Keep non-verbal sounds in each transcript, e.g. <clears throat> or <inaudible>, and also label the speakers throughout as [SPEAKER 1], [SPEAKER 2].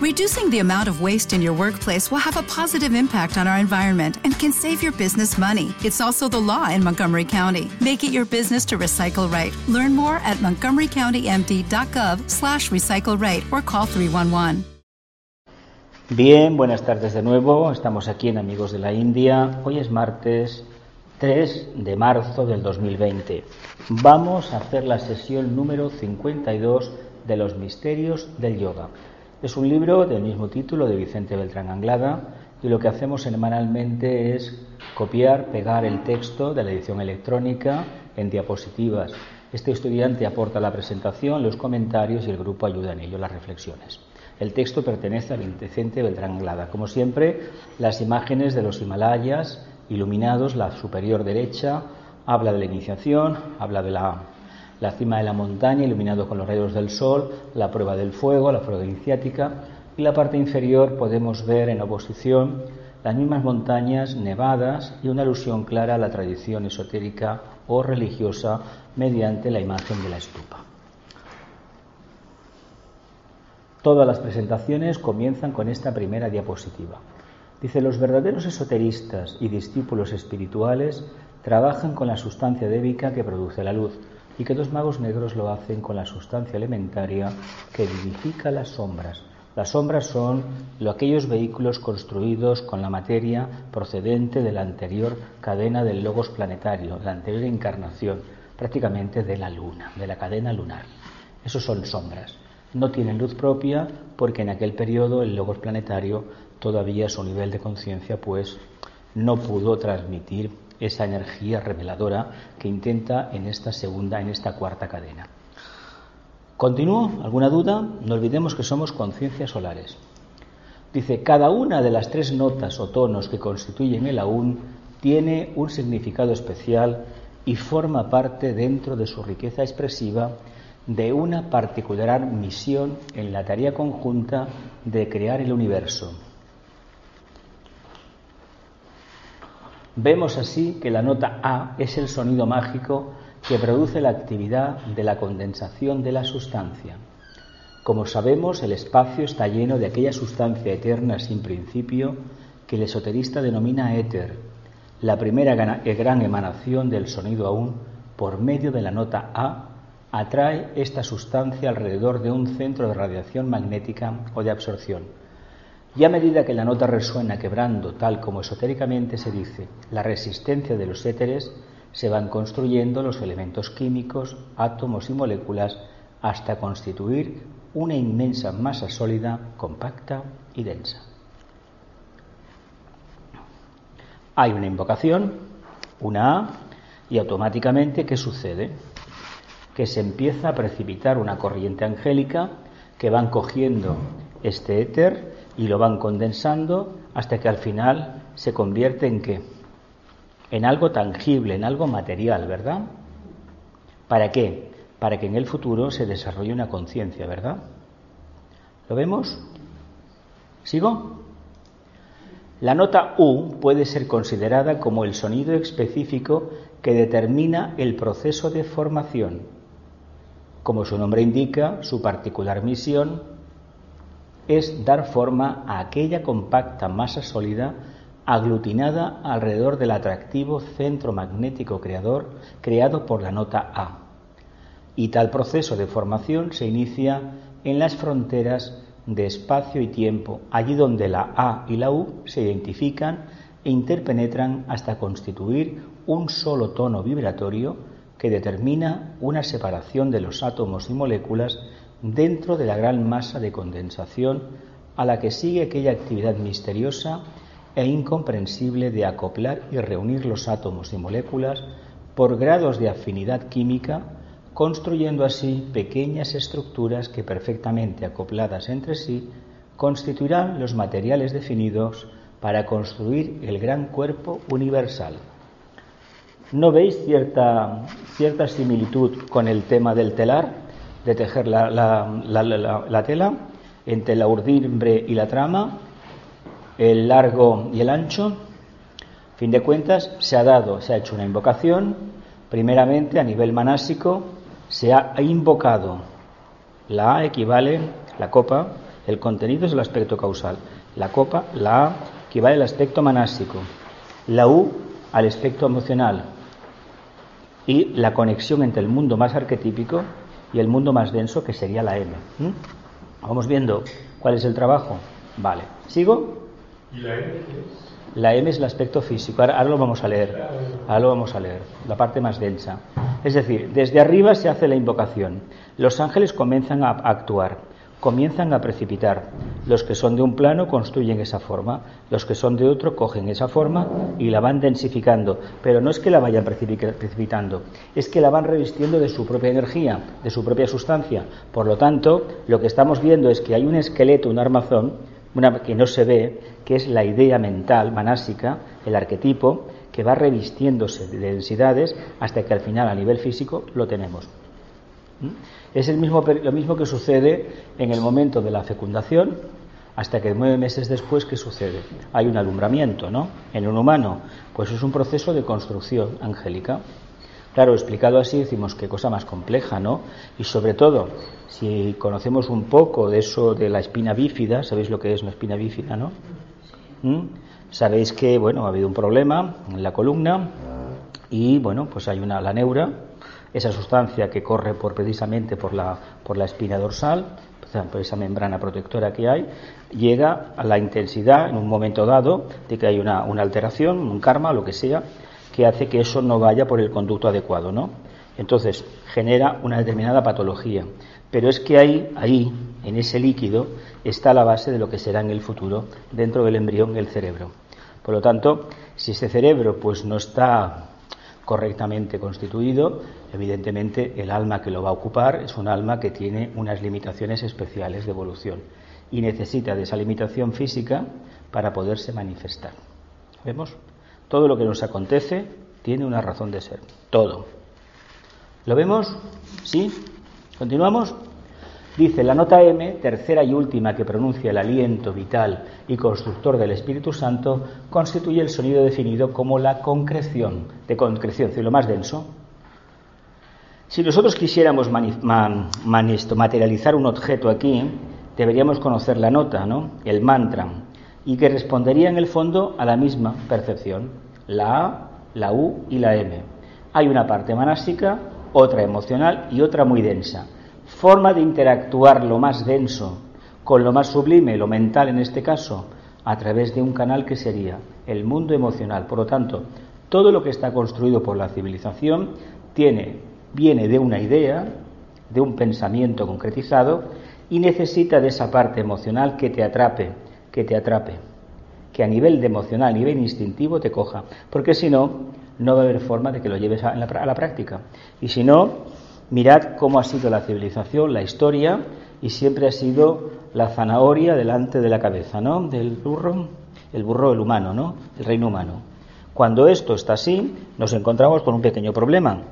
[SPEAKER 1] Reducing the amount of waste in your workplace will have a positive impact on our environment and can save your business money. It's also the law in Montgomery County. Make it your business to recycle right. Learn more at montgomerycountymd.gov slash recycle right or call 311.
[SPEAKER 2] Bien, buenas tardes de nuevo. Estamos aquí en Amigos de la India. Hoy es martes 3 de marzo del 2020. Vamos a hacer la sesión número 52 de los misterios del yoga. Es un libro del mismo título de Vicente Beltrán Anglada y lo que hacemos semanalmente es copiar, pegar el texto de la edición electrónica en diapositivas. Este estudiante aporta la presentación, los comentarios y el grupo ayuda en ello las reflexiones. El texto pertenece a Vicente Beltrán Anglada. Como siempre, las imágenes de los Himalayas iluminados, la superior derecha, habla de la iniciación, habla de la, cima de la montaña iluminado con los rayos del sol, la prueba del fuego, la prueba iniciática, y la parte inferior podemos ver en oposición las mismas montañas nevadas y una alusión clara a la tradición esotérica o religiosa mediante la imagen de la estupa. Todas las presentaciones comienzan con esta primera diapositiva. Dice, los verdaderos esoteristas y discípulos espirituales trabajan con la sustancia débica que produce la luz y que dos magos negros lo hacen con la sustancia elementaria que vivifica las sombras. Las sombras son lo, aquellos vehículos construidos con la materia procedente de la anterior cadena del logos planetario, la anterior encarnación, prácticamente de la luna, de la cadena lunar. Esos son sombras no tienen luz propia porque en aquel periodo el logos planetario todavía su nivel de conciencia pues no pudo transmitir esa energía reveladora que intenta en esta segunda, en esta cuarta cadena. ¿Continúo? ¿Alguna duda? No olvidemos que somos conciencias solares. Dice, cada una de las tres notas o tonos que constituyen el aún tiene un significado especial y forma parte dentro de su riqueza expresiva de una particular misión en la tarea conjunta de crear el universo. Vemos así que la nota A es el sonido mágico que produce la actividad de la condensación de la sustancia. Como sabemos, el espacio está lleno de aquella sustancia eterna sin principio que el esoterista denomina éter, la primera gran emanación del sonido aún por medio de la nota A atrae esta sustancia alrededor de un centro de radiación magnética o de absorción. Y a medida que la nota resuena quebrando, tal como esotéricamente se dice, la resistencia de los éteres, se van construyendo los elementos químicos, átomos y moléculas hasta constituir una inmensa masa sólida, compacta y densa. Hay una invocación, una A, y automáticamente, ¿qué sucede? que se empieza a precipitar una corriente angélica que van cogiendo este éter y lo van condensando hasta que al final se convierte en qué? En algo tangible, en algo material, ¿verdad? ¿Para qué? Para que en el futuro se desarrolle una conciencia, ¿verdad? ¿Lo vemos? ¿Sigo? La nota U puede ser considerada como el sonido específico que determina el proceso de formación como su nombre indica, su particular misión es dar forma a aquella compacta masa sólida aglutinada alrededor del atractivo centro magnético creador creado por la nota A. Y tal proceso de formación se inicia en las fronteras de espacio y tiempo, allí donde la A y la U se identifican e interpenetran hasta constituir un solo tono vibratorio que determina una separación de los átomos y moléculas dentro de la gran masa de condensación a la que sigue aquella actividad misteriosa e incomprensible de acoplar y reunir los átomos y moléculas por grados de afinidad química, construyendo así pequeñas estructuras que perfectamente acopladas entre sí constituirán los materiales definidos para construir el gran cuerpo universal. ¿No veis cierta, cierta similitud con el tema del telar, de tejer la, la, tela, entre la urdimbre y la trama, el largo y el ancho? Fin de cuentas, se ha dado, se ha hecho una invocación, primeramente a nivel manásico, se ha invocado. La A equivale, la copa, El contenido es el aspecto causal. La copa, la A, que va al aspecto manásico. La U al aspecto emocional. Y la conexión entre el mundo más arquetípico y el mundo más denso, que sería la M. Vamos viendo cuál es el trabajo. Vale. ¿Sigo?
[SPEAKER 3] ¿Y la M qué es?
[SPEAKER 2] La M es el aspecto físico. Ahora, lo vamos a leer. Ahora lo vamos a leer. La parte más densa. Es decir, desde arriba se hace la invocación. Los ángeles comienzan a actuar, comienzan a precipitar. Los que son de un plano construyen esa forma, los que son de otro cogen esa forma y la van densificando. Pero no es que la vayan precipitando, es que la van revistiendo de su propia energía, de su propia sustancia. Por lo tanto, lo que estamos viendo es que hay un esqueleto, un armazón, que no se ve, que es la idea mental manásica, el arquetipo, que va revistiéndose de densidades hasta que al final a nivel físico lo tenemos. ¿Mm? Es el mismo, lo mismo que sucede en el momento de la fecundación hasta que nueve meses después, ¿qué sucede? Hay un alumbramiento, ¿no? En un humano, pues es un proceso de construcción angélica. Claro, explicado así decimos qué cosa más compleja, ¿no? Y sobre todo, si conocemos un poco de eso de la espina bífida, sabéis lo que es una espina bífida, ¿no? ¿Mm? Sabéis que, bueno, ha habido un problema en la columna y, bueno, pues hay una la neura, esa sustancia que corre por precisamente por la por la espina dorsal, por esa membrana protectora que hay, llega a la intensidad en un momento dado de que hay una, una alteración, un karma, lo que sea, que hace que eso no vaya por el conducto adecuado, ¿no? Entonces, genera una determinada patología. Pero es que ahí, ahí, en ese líquido, está la base de lo que será en el futuro dentro del embrión el cerebro. Por lo tanto, si ese cerebro pues no está correctamente constituido, evidentemente el alma que lo va a ocupar es un alma que tiene unas limitaciones especiales de evolución y necesita de esa limitación física para poderse manifestar. ¿Vemos? Todo lo que nos acontece tiene una razón de ser. Todo. ¿Lo vemos? ¿Sí? ¿Continuamos? Dice la nota M, tercera y última que pronuncia el aliento vital y constructor del Espíritu Santo, constituye el sonido definido como la concreción, de concreción, lo más denso. Si nosotros quisiéramos materializar un objeto aquí, deberíamos conocer la nota, ¿no? el mantra, y que respondería en el fondo a la misma percepción, la A, la U y la M. Hay una parte manástica, otra emocional y otra muy densa. Forma de interactuar lo más denso con lo más sublime, lo mental en este caso, a través de un canal que sería el mundo emocional. Por lo tanto, todo lo que está construido por la civilización tiene, viene de una idea, de un pensamiento concretizado y necesita de esa parte emocional que te atrape, que te atrape, que a nivel de emocional, a nivel instintivo te coja, porque si no, no va a haber forma de que lo lleves a, la, práctica. Y si no, mirad cómo ha sido la civilización, la historia, y siempre ha sido la zanahoria delante de la cabeza, ¿no? Del burro, el burro, el humano, ¿no? El reino humano. Cuando esto está así, nos encontramos con un pequeño problema,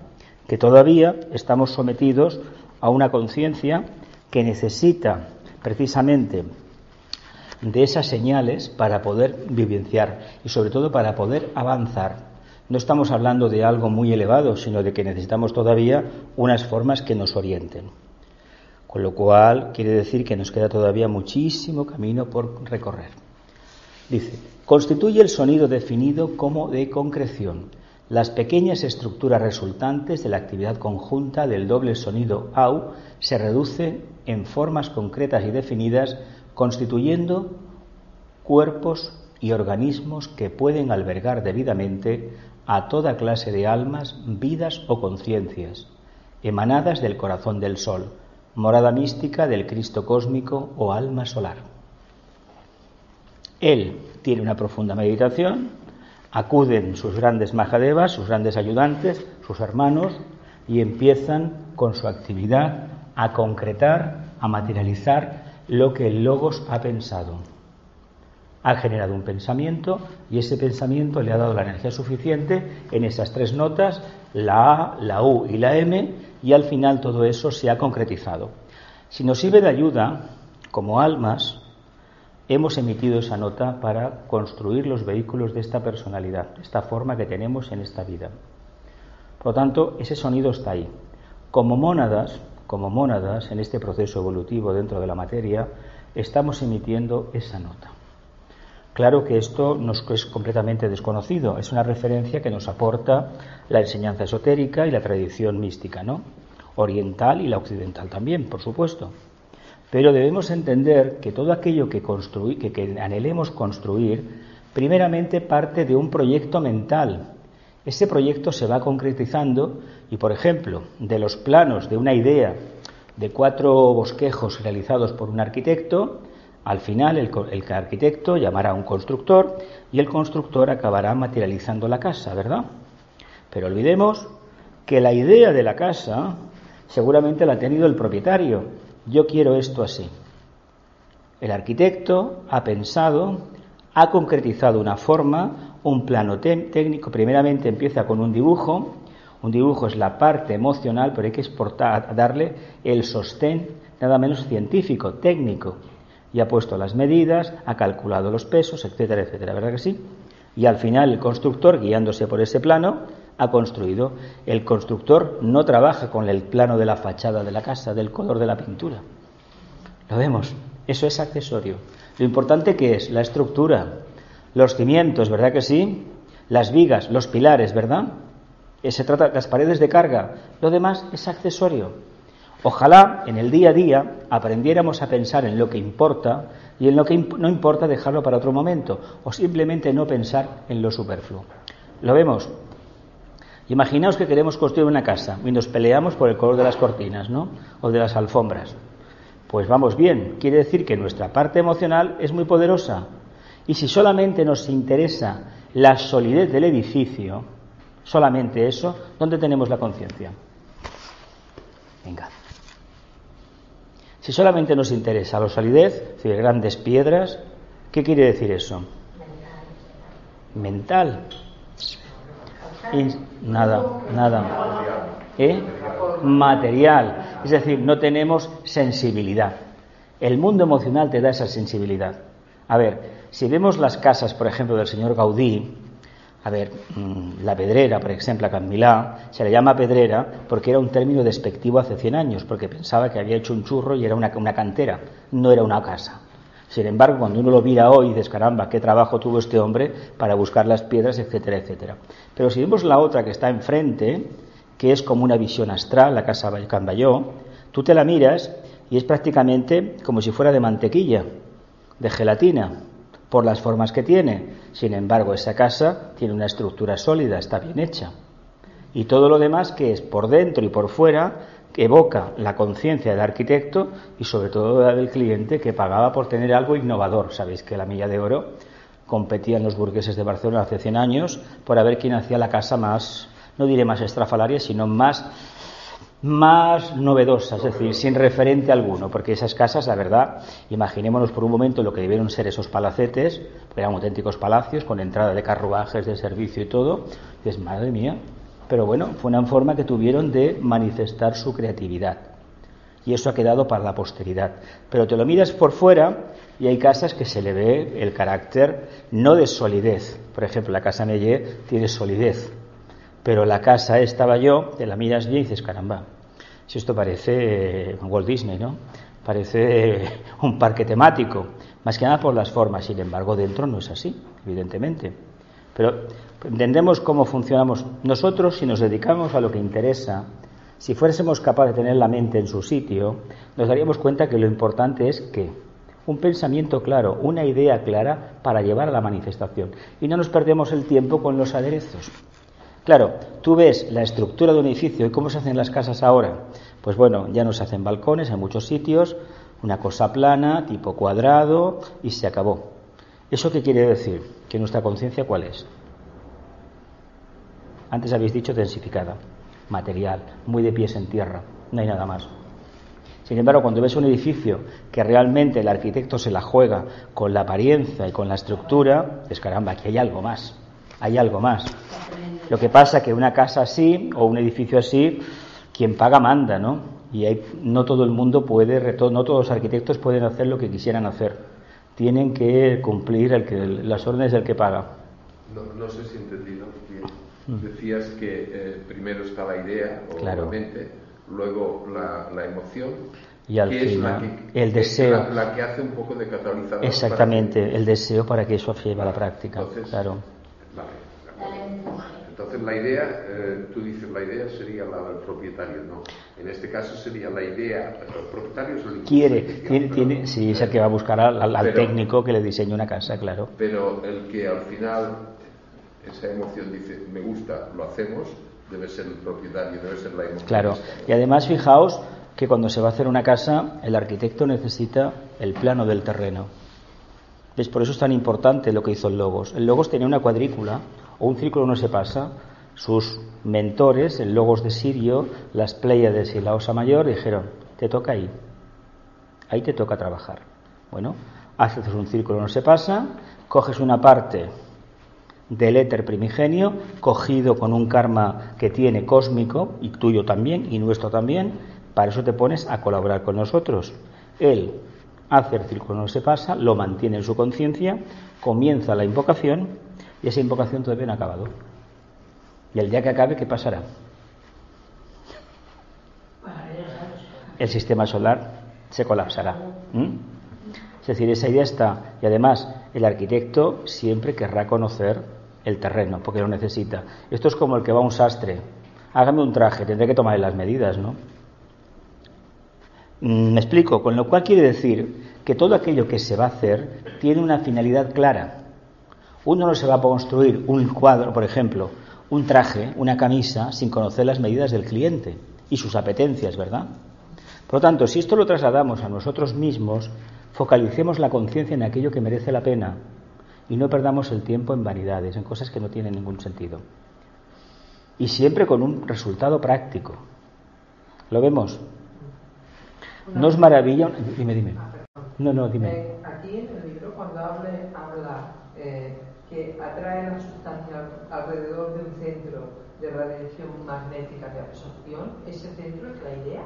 [SPEAKER 2] que todavía estamos sometidos a una conciencia que necesita precisamente de esas señales para poder vivenciar y sobre todo para poder avanzar. No estamos hablando de algo muy elevado, sino de que necesitamos todavía unas formas que nos orienten. Con lo cual quiere decir que nos queda todavía muchísimo camino por recorrer. Dice, constituye el sonido definido como de concreción. Las pequeñas estructuras resultantes de la actividad conjunta del doble sonido AU se reducen en formas concretas y definidas, constituyendo cuerpos y organismos que pueden albergar debidamente a toda clase de almas, vidas o conciencias, emanadas del corazón del Sol, morada mística del Cristo cósmico o alma solar. Él tiene una profunda meditación, acuden sus grandes majadevas, sus grandes ayudantes, sus hermanos, y empiezan con su actividad a concretar, a materializar lo que el Logos ha pensado ha generado un pensamiento y ese pensamiento le ha dado la energía suficiente en esas tres notas, la A, la U y la M, y al final todo eso se ha concretizado. Si nos sirve de ayuda, como almas, hemos emitido esa nota para construir los vehículos de esta personalidad, esta forma que tenemos en esta vida. Por lo tanto, ese sonido está ahí. Como mónadas, como mónadas en este proceso evolutivo dentro de la materia, estamos emitiendo esa nota. Claro que esto nos es completamente desconocido, es una referencia que nos aporta la enseñanza esotérica y la tradición mística, ¿no? Oriental y la occidental también, por supuesto. Pero debemos entender que todo aquello que, que, que anhelemos construir, primeramente parte de un proyecto mental. Ese proyecto se va concretizando y, por ejemplo, de los planos de una idea de cuatro bosquejos realizados por un arquitecto, al final el, arquitecto llamará a un constructor y el constructor acabará materializando la casa, ¿verdad? Pero olvidemos que la idea de la casa seguramente la ha tenido el propietario. Yo quiero esto así. El arquitecto ha pensado, ha concretizado una forma, un plano técnico. Primeramente empieza con un dibujo. Un dibujo es la parte emocional, pero hay que exportar, darle el sostén nada menos científico, técnico y ha puesto las medidas, ha calculado los pesos, etcétera, etcétera, ¿verdad que sí? Y al final el constructor, guiándose por ese plano, ha construido. El constructor no trabaja con el plano de la fachada de la casa, del color de la pintura. Lo vemos, eso es accesorio. Lo importante que es la estructura, los cimientos, ¿verdad que sí? Las vigas, los pilares, ¿verdad? Eh, se trata de las paredes de carga. Lo demás es accesorio. Ojalá en el día a día aprendiéramos a pensar en lo que importa y en lo que no importa dejarlo para otro momento o simplemente no pensar en lo superfluo. Lo vemos. Imaginaos que queremos construir una casa y nos peleamos por el color de las cortinas, ¿no? O de las alfombras. Pues vamos bien, quiere decir que nuestra parte emocional es muy poderosa. Y si solamente nos interesa la solidez del edificio, solamente eso, ¿dónde tenemos la conciencia? Venga. Si solamente nos interesa la solidez, decir, grandes piedras, ¿qué quiere decir eso? Mental. nada, nada. ¿Eh? Material. Es decir, no tenemos sensibilidad. El mundo emocional te da esa sensibilidad. A ver, si vemos las casas, por ejemplo, del señor Gaudí, a ver, mm, la pedrera, por ejemplo, a Can se le llama pedrera porque era un término despectivo hace 100 años, porque pensaba que había hecho un churro y era una, una cantera, no era una casa. Sin embargo, cuando uno lo mira hoy, dices, caramba, qué trabajo tuvo este hombre para buscar las piedras, etcétera, etcétera. Pero si vemos la otra que está enfrente, que es como una visión astral, la casa Camballó, tú te la miras y es prácticamente como si fuera de mantequilla, de gelatina por las formas que tiene. Sin embargo, esa casa tiene una estructura sólida, está bien hecha. Y todo lo demás que es por dentro y por fuera evoca la conciencia del arquitecto y sobre todo la del cliente que pagaba por tener algo innovador. Sabéis que la milla de oro competía en los burgueses de Barcelona hace 100 años por ver quién hacía la casa más, no diré más estrafalaria, sino más más novedosa, es decir, sin referente alguno, porque esas casas, la verdad, imaginémonos por un momento lo que debieron ser esos palacetes, eran auténticos palacios con entrada de carruajes, de servicio y todo, y es madre mía, pero bueno, fue una forma que tuvieron de manifestar su creatividad. Y eso ha quedado para la posteridad. Pero te lo miras por fuera y hay casas que se le ve el carácter no de solidez. Por ejemplo, la casa Neye tiene solidez, pero la casa estaba yo, te la miras bien y dices, caramba, si esto parece eh, Walt Disney, ¿no? Parece eh, un parque temático, más que nada por las formas, sin embargo dentro no es así, evidentemente. Pero entendemos cómo funcionamos nosotros si nos dedicamos a lo que interesa, si fuésemos capaces de tener la mente en su sitio, nos daríamos cuenta que lo importante es que un pensamiento claro, una idea clara para llevar a la manifestación. Y no nos perdemos el tiempo con los aderezos. Claro, tú ves la estructura de un edificio y cómo se hacen las casas ahora. Pues bueno, ya no se hacen balcones en muchos sitios, una cosa plana, tipo cuadrado, y se acabó. ¿Eso qué quiere decir? Que nuestra conciencia cuál es? Antes habéis dicho densificada, material, muy de pies en tierra, no hay nada más. Sin embargo, cuando ves un edificio que realmente el arquitecto se la juega con la apariencia y con la estructura, es caramba, aquí hay algo más, hay algo más. Lo que pasa que una casa así o un edificio así, quien paga manda, ¿no? Y no todo el mundo puede, no todos los arquitectos pueden hacer lo que quisieran hacer. Tienen que cumplir el que, las órdenes del que paga.
[SPEAKER 4] No, sé si he entendido mm. Decías que eh, primero está la idea, obviamente, luego la, la emoción
[SPEAKER 2] Y al final, el
[SPEAKER 4] es
[SPEAKER 2] deseo.
[SPEAKER 4] La, la que hace un poco de catalizador.
[SPEAKER 2] Exactamente,
[SPEAKER 4] que-
[SPEAKER 2] el deseo para que eso lleve a la práctica.
[SPEAKER 4] Entonces,
[SPEAKER 2] claro.
[SPEAKER 4] Entonces la idea, eh, tú dices la idea sería la del propietario, no. En este caso sería la idea, el propietario es el
[SPEAKER 2] Quiere, tiene, tiene, sí, es el que va a buscar al, al- al
[SPEAKER 4] Pero-
[SPEAKER 2] técnico que le diseñe una casa, claro.
[SPEAKER 4] Pero el que al final esa emoción dice, me gusta, lo hacemos, debe ser el propietario, debe ser la emoción.
[SPEAKER 2] Claro. Y además, fijaos que cuando se va a hacer una casa, el arquitecto necesita el plano del terreno. ¿Ves? Por eso es tan importante lo que hizo el Logos. El Logos tenía una cuadrícula, o un círculo no se pasa. Sus mentores, el Logos de Sirio, las Pléyades y la Osa Mayor, dijeron, te toca ahí. Ahí te toca trabajar. Bueno, haces un círculo no se pasa, coges una parte del éter primigenio, cogido con un karma que tiene cósmico, y tuyo también, y nuestro también, para eso te pones a colaborar con nosotros. Él hace el círculo no se pasa, lo mantiene en su conciencia, comienza la invocación, y esa invocación todavía no ha acabado. Y el día que acabe, ¿qué pasará? El sistema solar se colapsará. Es decir, esa idea está. Y además, el arquitecto siempre querrá conocer el terreno, porque lo necesita. Esto es como el que va a un sastre. Hágame un traje, tendré que tomarle las medidas, ¿no? Mm, Me explico, con lo cual quiere decir que todo aquello que se va a hacer tiene una finalidad clara. Uno no se va a construir un cuadro, por ejemplo, un traje, una camisa, sin conocer las medidas del cliente y sus apetencias, ¿verdad? Por lo tanto, si esto lo trasladamos a nosotros mismos, focalicemos la conciencia en aquello que merece la pena y no perdamos el tiempo en vanidades, en cosas que no tienen ningún sentido. Y siempre con un resultado práctico. ¿Lo vemos? No es maravilla. Dime, dime. No, no, dime.
[SPEAKER 5] Eh, aquí en el libro, cuando habla eh, que atrae la sustancia alrededor de un centro de radiación magnética de absorción, ¿ese centro es la idea?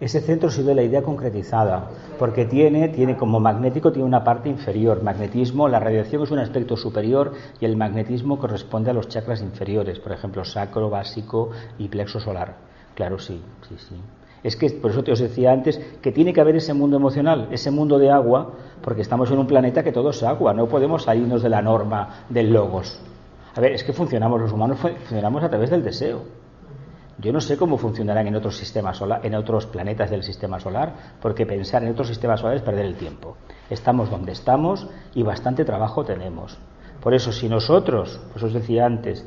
[SPEAKER 2] Ese centro sido la idea concretizada, porque tiene, tiene como magnético tiene una parte inferior. Magnetismo, la radiación es un aspecto superior y el magnetismo corresponde a los chakras inferiores, por ejemplo, sacro, básico y plexo solar. Claro, sí, sí, sí. Es que por eso te os decía antes que tiene que haber ese mundo emocional, ese mundo de agua, porque estamos en un planeta que todo es agua, no podemos salirnos de la norma del logos. A ver, es que funcionamos los humanos, funcionamos a través del deseo. Yo no sé cómo funcionarán en otros sistemas solar, en otros planetas del sistema solar, porque pensar en otros sistemas solares es perder el tiempo. Estamos donde estamos y bastante trabajo tenemos. Por eso, si nosotros, pues os decía antes,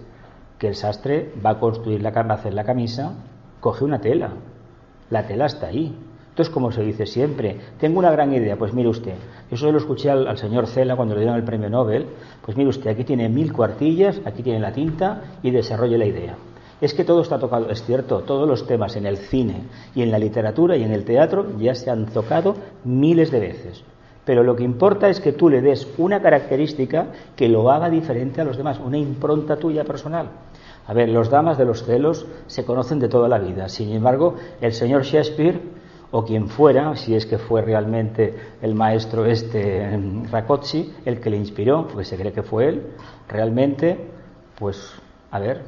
[SPEAKER 2] que el sastre va a construir la hacer la camisa, coge una tela. La tela está ahí. Entonces, como se dice siempre, tengo una gran idea, pues mire usted, eso lo escuché al, al señor Cela cuando le dieron el premio Nobel, pues mire usted, aquí tiene mil cuartillas, aquí tiene la tinta y desarrolle la idea. Es que todo está tocado, es cierto, todos los temas en el cine y en la literatura y en el teatro ya se han tocado miles de veces. Pero lo que importa es que tú le des una característica que lo haga diferente a los demás, una impronta tuya personal. A ver, los damas de los celos se conocen de toda la vida. Sin embargo, el señor Shakespeare, o quien fuera, si es que fue realmente el maestro este Rakotsi, el que le inspiró, porque se cree que fue él, realmente, pues, a ver,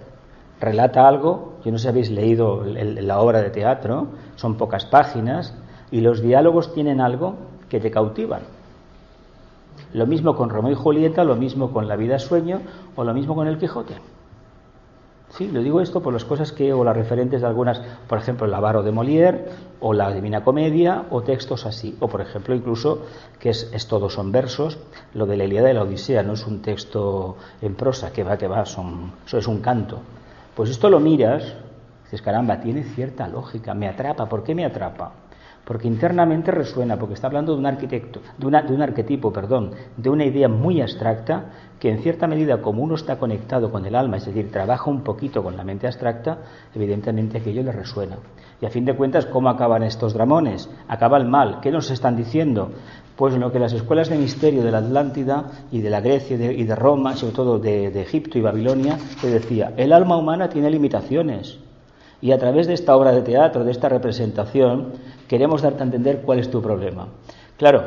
[SPEAKER 2] relata algo, yo no sé si habéis leído la obra de teatro, son pocas páginas, y los diálogos tienen algo que te cautivan. Lo mismo con Romeo y Julieta, lo mismo con La vida sueño, o lo mismo con El Quijote. Sí, lo digo esto por las cosas que, o las referentes de algunas, por ejemplo, el Avaro de Molière, o la Divina Comedia, o textos así, o por ejemplo, incluso, que es, es todo son versos, lo de la Ilíada y la Odisea, no es un texto en prosa, que va, que va, son, eso es un canto. Pues esto lo miras, dices, caramba, tiene cierta lógica, me atrapa, ¿por qué me atrapa? Porque internamente resuena, porque está hablando de un arquitecto, de, una, un arquetipo, perdón, de una idea muy abstracta que en cierta medida, como uno está conectado con el alma, es decir, trabaja un poquito con la mente abstracta, evidentemente aquello le resuena. Y a fin de cuentas, ¿cómo acaban estos dramones? Acaba el mal. ¿Qué nos están diciendo? Pues lo que las escuelas de misterio de la Atlántida y de la Grecia y de, y Roma, sobre todo de, de Egipto y Babilonia, te decía, el alma humana tiene limitaciones. Y a través de esta obra de teatro, de esta representación, queremos darte a entender cuál es tu problema. Claro,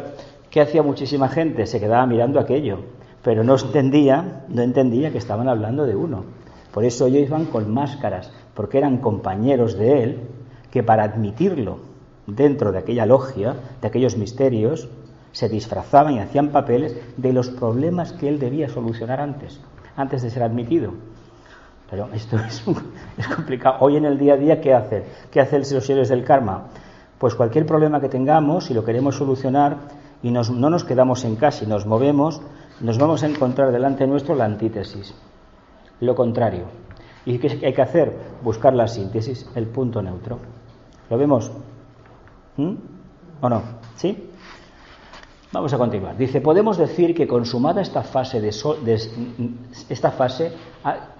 [SPEAKER 2] ¿qué hacía muchísima gente? Se quedaba mirando aquello, pero no entendía, no entendía que estaban hablando de uno. Por eso ellos iban con máscaras, porque eran compañeros de él, que para admitirlo dentro de aquella logia, de aquellos misterios, se disfrazaban y hacían papeles de los problemas que él debía solucionar antes, antes de ser admitido. Esto <laughs> es, complicado. Hoy en el día a día, ¿qué hace? ¿Qué hacen los seres del karma? Pues cualquier problema que tengamos, si lo queremos solucionar y no nos quedamos en casa y nos movemos, nos vamos a encontrar delante nuestro la antítesis, lo contrario. ¿Y qué hay que hacer? Buscar la síntesis, el punto neutro. ¿Lo vemos? ¿Mm? ¿O no? ¿Sí? Vamos a continuar. Dice, podemos decir que consumada esta fase de, esta fase,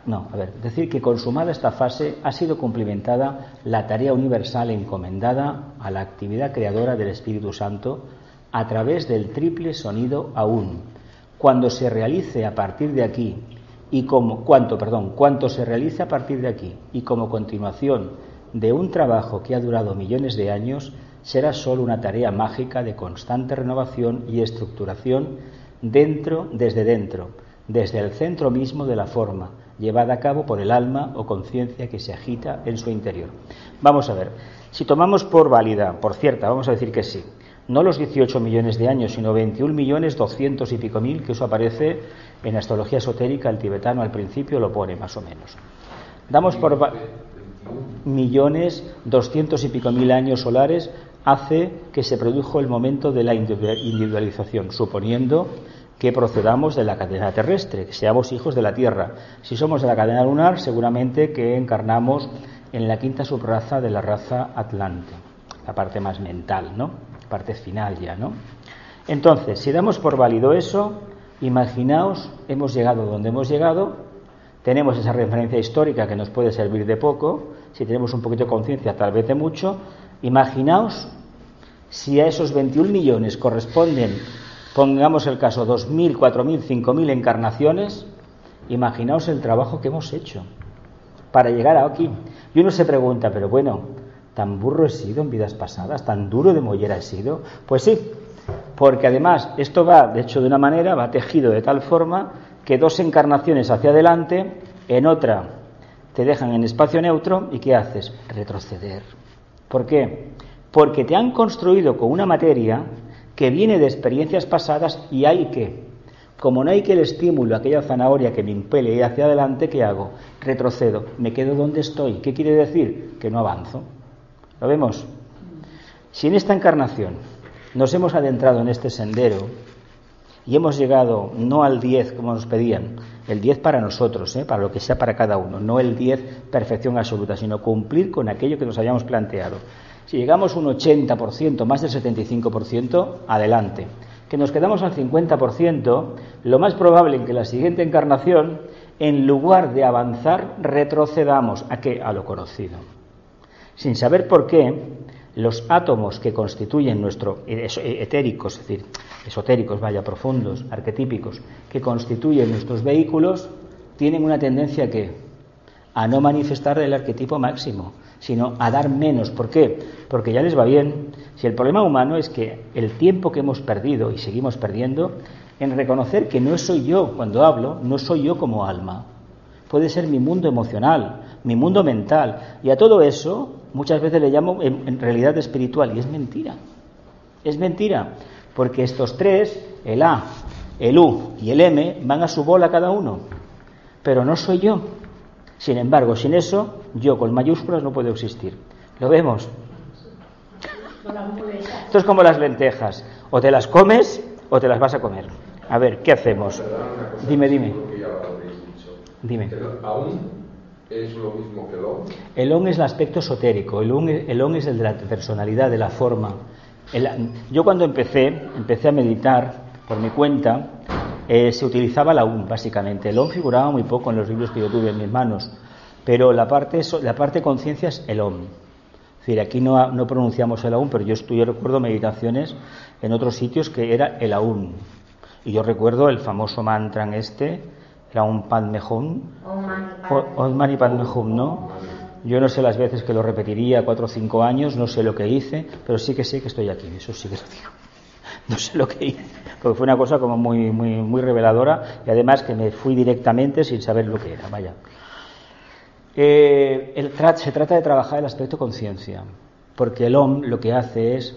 [SPEAKER 2] no, a ver, decir que consumada esta fase ha sido cumplimentada la tarea universal encomendada a la actividad creadora del Espíritu Santo a través del triple sonido aún. Cuando se realice a partir de aquí y como perdón, cuanto se realice a partir de aquí y como continuación de un trabajo que ha durado millones de años, será solo una tarea mágica de constante renovación y estructuración dentro, desde dentro, desde el centro mismo de la forma, llevada a cabo por el alma o conciencia que se agita en su interior. Vamos a ver, si tomamos por válida, por cierta, vamos a decir que sí, no los 18 millones de años, sino 21 millones 200 y pico mil, que eso aparece en astrología esotérica, el tibetano al principio lo pone más o menos. Damos por millones 200 y pico mil años solares hace que se produjo el momento de la individualización, suponiendo que procedamos de la cadena terrestre, que seamos hijos de la Tierra. Si somos de la cadena lunar, seguramente que encarnamos en la quinta subraza de la raza Atlante, la parte más mental, ¿no? Parte final ya, ¿no? Entonces, si damos por válido eso, imaginaos, hemos llegado donde hemos llegado, tenemos esa referencia histórica que nos puede servir de poco, si tenemos un poquito de conciencia, tal vez de mucho, Imaginaos si a esos 21 millones corresponden, pongamos el caso, 2.000, 4.000, 5.000 encarnaciones, imaginaos el trabajo que hemos hecho para llegar a aquí. Y uno se pregunta, pero bueno, ¿tan burro he sido en vidas pasadas? ¿Tan duro de mollera he sido? Pues sí, porque además esto va, de hecho, de una manera, va tejido de tal forma que dos encarnaciones hacia adelante, en otra te dejan en espacio neutro y ¿qué haces? Retroceder. ¿Por qué? Porque te han construido con una materia que viene de experiencias pasadas y hay que, como no hay que el estímulo, aquella zanahoria que me impele hacia adelante, ¿qué hago? Retrocedo, me quedo donde estoy. ¿Qué quiere decir? Que no avanzo. ¿Lo vemos? Si en esta encarnación nos hemos adentrado en este sendero y hemos llegado no al 10 como nos pedían, el 10 para nosotros, ¿eh? para lo que sea para cada uno, no el 10 perfección absoluta, sino cumplir con aquello que nos habíamos planteado. Si llegamos un 80%, más del 75%, adelante. Que nos quedamos al 50%, lo más probable es que la siguiente encarnación, en lugar de avanzar, retrocedamos a qué? A lo conocido. Sin saber por qué, los átomos que constituyen nuestro eh, eh, etéricos, es decir, esotéricos, vaya, profundos, arquetípicos, que constituyen nuestros vehículos, tienen una tendencia que a no manifestar el arquetipo máximo, sino a dar menos. ¿Por qué? Porque ya les va bien. Si el problema humano es que el tiempo que hemos perdido y seguimos perdiendo en reconocer que no soy yo cuando hablo, no soy yo como alma. Puede ser mi mundo emocional, mi mundo mental. Y a todo eso muchas veces le llamo en, realidad espiritual y es mentira. Es mentira, porque estos tres, el A, el U y el M, van a su bola cada uno. Pero no soy yo. Sin embargo, sin eso, yo con mayúsculas no puedo existir. ¿Lo vemos? Esto es como las lentejas. O te las comes o te las vas a comer. A ver, ¿qué hacemos? Dime, dime. Dime
[SPEAKER 4] es lo mismo que el ON?
[SPEAKER 2] El ON es el aspecto esotérico, el ON, el es el de la personalidad, de la forma. yo cuando empecé, empecé a meditar por mi cuenta, eh, se utilizaba la UN básicamente. El ON figuraba muy poco en los libros que yo tuve en mis manos, pero la parte, la parte conciencia es el OM. Es decir, aquí no, no pronunciamos el AUN, pero yo, estoy, yo recuerdo meditaciones en otros sitios que era el AUN. Y yo recuerdo el famoso mantra en este, era un Padme Hum, Om Mani Padme Hum, ¿no? Yo no sé las veces que lo repetiría, cuatro o cinco años, no sé lo que hice, pero sí que sé que estoy aquí, eso sí que lo digo. <laughs> No sé lo que hice, porque fue una cosa como muy, muy, muy reveladora y además que me fui directamente sin saber lo que era, vaya. Eh, se trata de trabajar el aspecto conciencia. porque el OM lo que hace es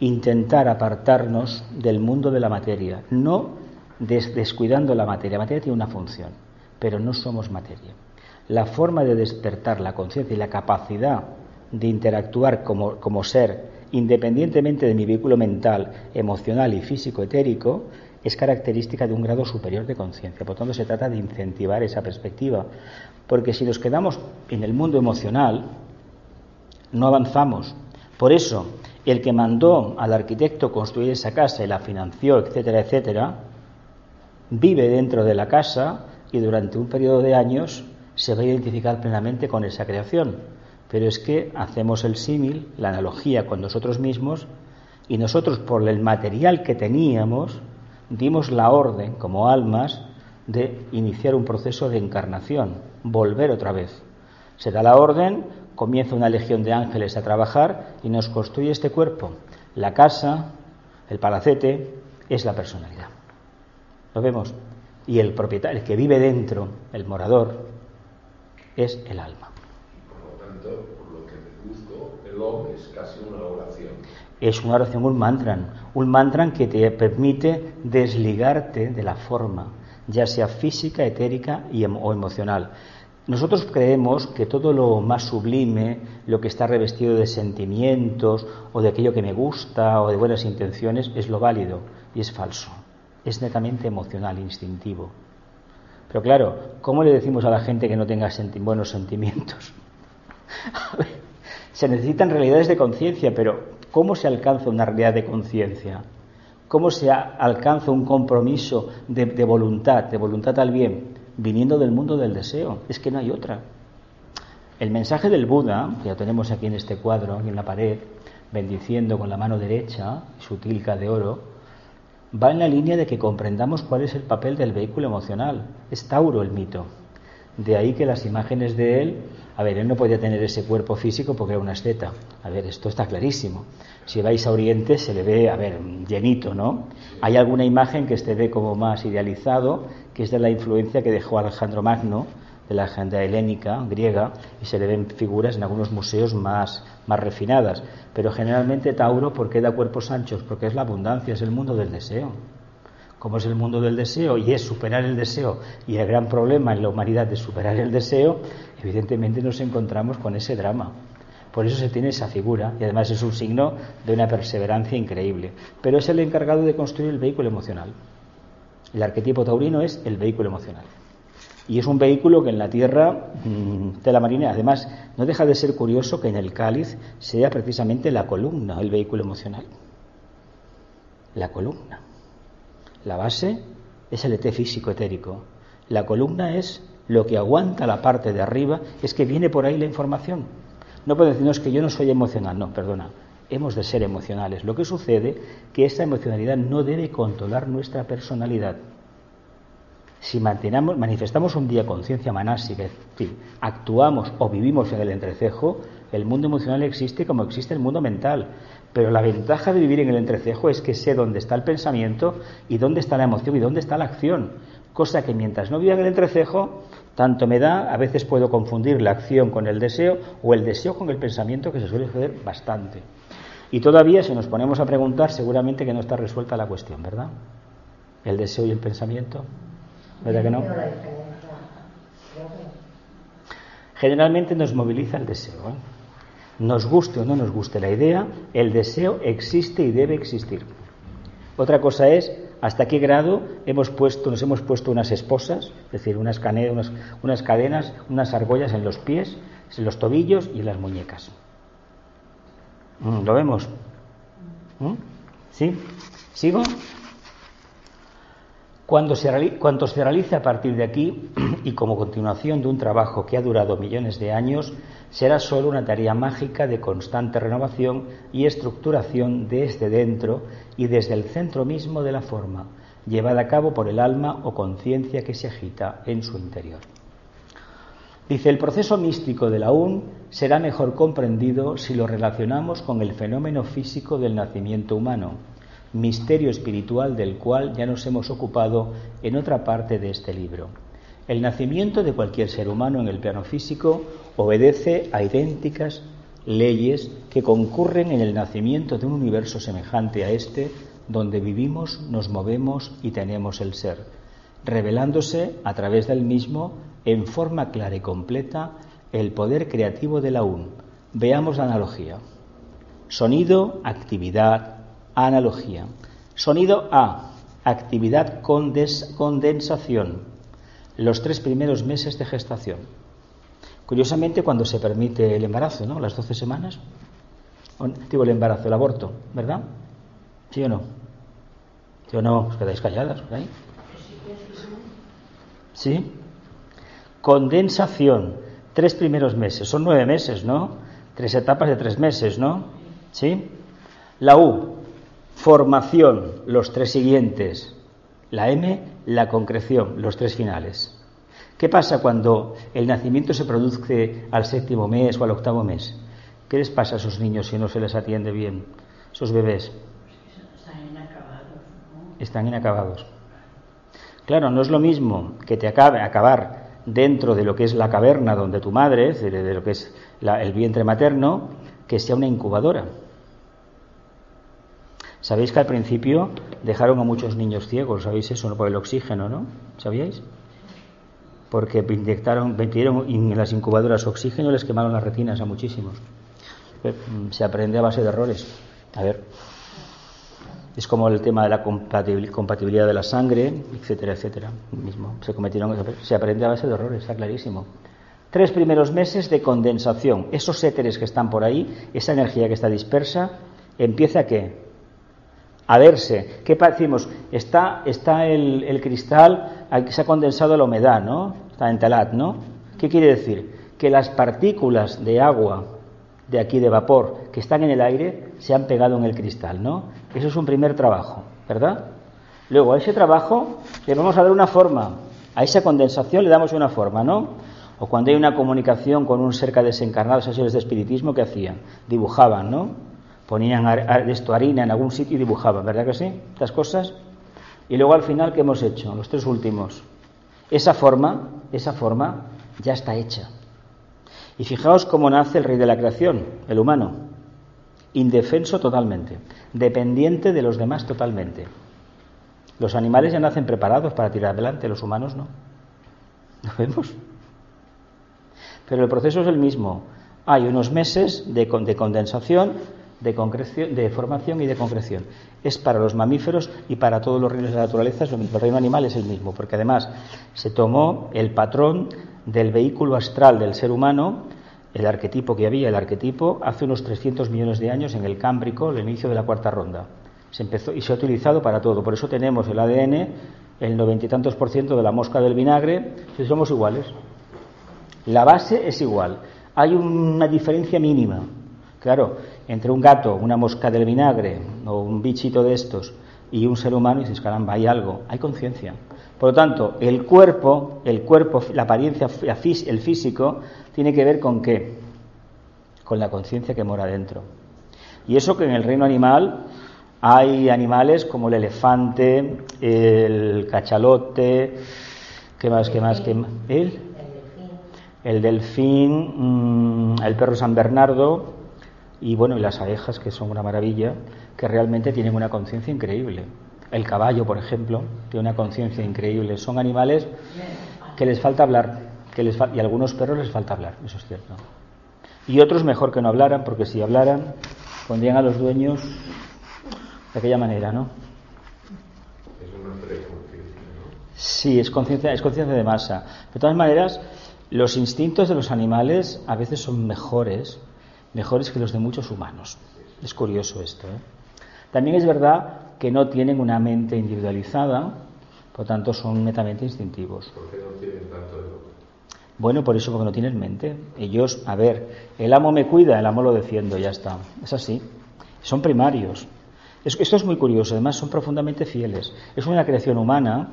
[SPEAKER 2] intentar apartarnos del mundo de la materia, no descuidando la materia. La materia tiene una función, pero no somos materia. La forma de despertar la conciencia y la capacidad de interactuar como, como ser, independientemente de mi vehículo mental, emocional y físico etérico, es característica de un grado superior de conciencia. Por tanto, se trata de incentivar esa perspectiva. Porque si nos quedamos en el mundo emocional, no avanzamos. Por eso, el que mandó al arquitecto construir esa casa y la financió, etcétera, etcétera, vive dentro de la casa y durante un periodo de años se va a identificar plenamente con esa creación. Pero es que hacemos el símil, la analogía con nosotros mismos, y nosotros por el material que teníamos, dimos la orden como almas de iniciar un proceso de encarnación, volver otra vez. Se da la orden, comienza una legión de ángeles a trabajar y nos construye este cuerpo. La casa, el palacete, es la personalidad. ¿Lo vemos? Y el propietario, el que vive dentro, el morador, es el alma.
[SPEAKER 4] Por lo tanto, por lo que deduzco, el hombre es casi una oración.
[SPEAKER 2] Es una oración, un mantra, un mantra que te permite desligarte de la forma, ya sea física, etérica y, o emocional. Nosotros creemos que todo lo más sublime, lo que está revestido de sentimientos o de aquello que me gusta o de buenas intenciones, es lo válido y es falso. Es netamente emocional, instintivo. Pero claro, ¿cómo le decimos a la gente que no tenga buenos sentimientos? <laughs> se necesitan realidades de conciencia, pero ¿cómo se alcanza una realidad de conciencia? ¿Cómo se alcanza un compromiso de, voluntad, de voluntad al bien? viniendo del mundo del deseo. Es que no hay otra. El mensaje del Buda, que ya tenemos aquí en este cuadro, en la pared, bendiciendo con la mano derecha su tilca de oro, va en la línea de que comprendamos cuál es el papel del vehículo emocional. Es Tauro el mito. De ahí que las imágenes de él, a ver, él no podía tener ese cuerpo físico porque era una asceta. A ver, esto está clarísimo. Si vais a Oriente se le ve, a ver, llenito, ¿no? Hay alguna imagen que se ve como más idealizado, que es de la influencia que dejó Alejandro Magno, de la agenda helénica, griega, y se le ven figuras en algunos museos más, más refinadas. Pero generalmente Tauro, ¿por qué da cuerpos anchos? Porque es la abundancia, es el mundo del deseo. Como es el mundo del deseo y es superar el deseo, y el gran problema en la humanidad de superar el deseo, evidentemente nos encontramos con ese drama. Por eso se tiene esa figura y además es un signo de una perseverancia increíble. Pero es el encargado de construir el vehículo emocional. El arquetipo taurino es el vehículo emocional. Y es un vehículo que en la tierra mm, de la marina, además, no deja de ser curioso que en el cáliz sea precisamente la columna el vehículo emocional. La columna. La base es el ET físico etérico. La columna es lo que aguanta la parte de arriba, es que viene por ahí la información. No puedo decirnos que yo no soy emocional, no, perdona. Hemos de ser emocionales. Lo que sucede que esa emocionalidad no debe controlar nuestra personalidad. Si manifestamos un día conciencia manásica, es decir, actuamos o vivimos en el entrecejo, el mundo emocional existe como existe el mundo mental. Pero la ventaja de vivir en el entrecejo es que sé dónde está el pensamiento y dónde está la emoción y dónde está la acción. Cosa que mientras no viva en el entrecejo, tanto me da, a veces puedo confundir la acción con el deseo o el deseo con el pensamiento, que se suele suceder bastante. Y todavía, si nos ponemos a preguntar, seguramente que no está resuelta la cuestión, ¿verdad? El deseo y el pensamiento. ¿Verdad que no? Generalmente nos moviliza el deseo. ¿eh? Nos guste o no nos guste la idea, el deseo existe y debe existir. Otra cosa es hasta qué grado hemos puesto, nos hemos puesto unas esposas, es decir, unas, cadenas, unas, cadenas, unas argollas en los pies, en los tobillos y en las muñecas. Mm, ¿Lo vemos? ¿Mm? ¿Sí? ¿Sigo? Cuando se, se realice a partir de aquí <clears throat> y como continuación de un trabajo que ha durado millones de años, será solo una tarea mágica de constante renovación y estructuración desde dentro y desde el centro mismo de la forma, llevada a cabo por el alma o conciencia que se agita en su interior. Dice, el proceso místico de la UN será mejor comprendido si lo relacionamos con el fenómeno físico del nacimiento humano, misterio espiritual del cual ya nos hemos ocupado en otra parte de este libro. El nacimiento de cualquier ser humano en el plano físico obedece a idénticas leyes que concurren en el nacimiento de un universo semejante a este, donde vivimos, nos movemos y tenemos el ser, revelándose a través del mismo en forma clara y completa el poder creativo de la UN. Veamos la analogía. Sonido, actividad, analogía. Sonido A, actividad condensación, los tres primeros meses de gestación. Curiosamente, cuando se permite el embarazo, ¿no? Las 12 semanas. Digo, el embarazo, el aborto, ¿verdad? ¿Sí o no? ¿Sí o no? Os quedáis calladas. ¿Sí? Condensación, tres primeros meses. Son nueve meses, ¿no? Tres etapas de tres meses, ¿no? ¿Sí? La U, formación, los tres siguientes. La M, la concreción, los tres finales. ¿Qué pasa cuando el nacimiento se produce al séptimo mes o al octavo mes? ¿Qué les pasa a esos niños si no se les atiende bien? Esos bebés. Están inacabados. Están inacabados. Claro, no es lo mismo que te acabe acabar dentro de lo que es la caverna donde tu madre, de, lo que es el vientre materno, que sea una incubadora. Sabéis que al principio dejaron a muchos niños ciegos, ¿sabéis eso? Por el oxígeno, ¿no? ¿Sabíais? porque inyectaron, metieron en las incubadoras oxígeno y les quemaron las retinas a muchísimos. Mm, se aprende a base de errores. A ver, es como el tema de la compatibilidad de la sangre, etcétera, etcétera. Mismo se cometieron, se aprende a base de errores, está clarísimo. Tres primeros meses de condensación. Esos éteres que están por ahí, esa energía que está dispersa, empieza a qué? A verse. ¿Qué decimos? Está, está el, el cristal se ha condensado la humedad, ¿no? Está en talat, ¿no? ¿Qué quiere decir? Que las partículas de agua de aquí de vapor que están en el aire se han pegado en el cristal, ¿no? Eso es un primer trabajo, ¿verdad? Luego a ese trabajo le vamos a dar una forma, a esa condensación le damos una forma, ¿no? O cuando hay una comunicación con un cerca desencarnado, sesiones de espiritismo, ¿qué hacían? Dibujaban, ¿no? Ponían esto, harina en algún sitio y dibujaban, ¿verdad que sí? Estas cosas. Y luego al final, ¿qué hemos hecho? Los tres últimos. Esa forma, esa forma ya está hecha. Y fijaos cómo nace el rey de la creación, el humano. Indefenso totalmente, dependiente de los demás totalmente. Los animales ya nacen preparados para tirar adelante, los humanos no. ¿Lo vemos? Pero el proceso es el mismo. Hay unos meses de, de condensación de, de formación y de concreción. Es para los mamíferos y para todos los reinos de la naturaleza El reino animal es el mismo, porque además se tomó el patrón del vehículo astral del ser humano, el arquetipo que había, el arquetipo, hace unos 300 millones de años en el Cámbrico, el inicio de la cuarta ronda. Se empezó y se ha utilizado para todo. Por eso tenemos el ADN, el noventa y tantos por ciento de la mosca del vinagre, si somos iguales. La base es igual. Hay una diferencia mínima. Claro, entre un gato, una mosca del vinagre o un bichito de estos y un ser humano y dices, caramba, hay algo, hay conciencia. Por lo tanto, el cuerpo, el cuerpo, la apariencia, el físico, tiene que ver con qué? Con la conciencia que mora dentro. Y eso que en el reino animal hay animales como el elefante, el cachalote, ¿qué más, qué más, qué más? ¿El? El delfín, mm, el perro San Bernardo, y bueno, y las abejas, que son una maravilla, que realmente tienen una conciencia increíble. El caballo, por ejemplo, tiene una conciencia increíble. Son animales que les falta hablar, que les y a algunos perros les falta hablar, eso es cierto. Y otros mejor que no hablaran, porque si hablaran, pondrían a los dueños de aquella manera, ¿no? Sí, es conciencia, es conciencia de masa. De todas maneras, los instintos de los animales a veces son mejores mejores que los de muchos humanos. Es curioso esto. ¿eh? También es verdad que no tienen una mente individualizada, por tanto son netamente instintivos.
[SPEAKER 4] ¿Por qué no tienen tanto
[SPEAKER 2] Bueno, por eso porque no tienen mente. Ellos, a ver, el amo me cuida, el amo lo defiendo, ya está. Es así. Son primarios. Esto es muy curioso, además son profundamente fieles. Es una creación humana.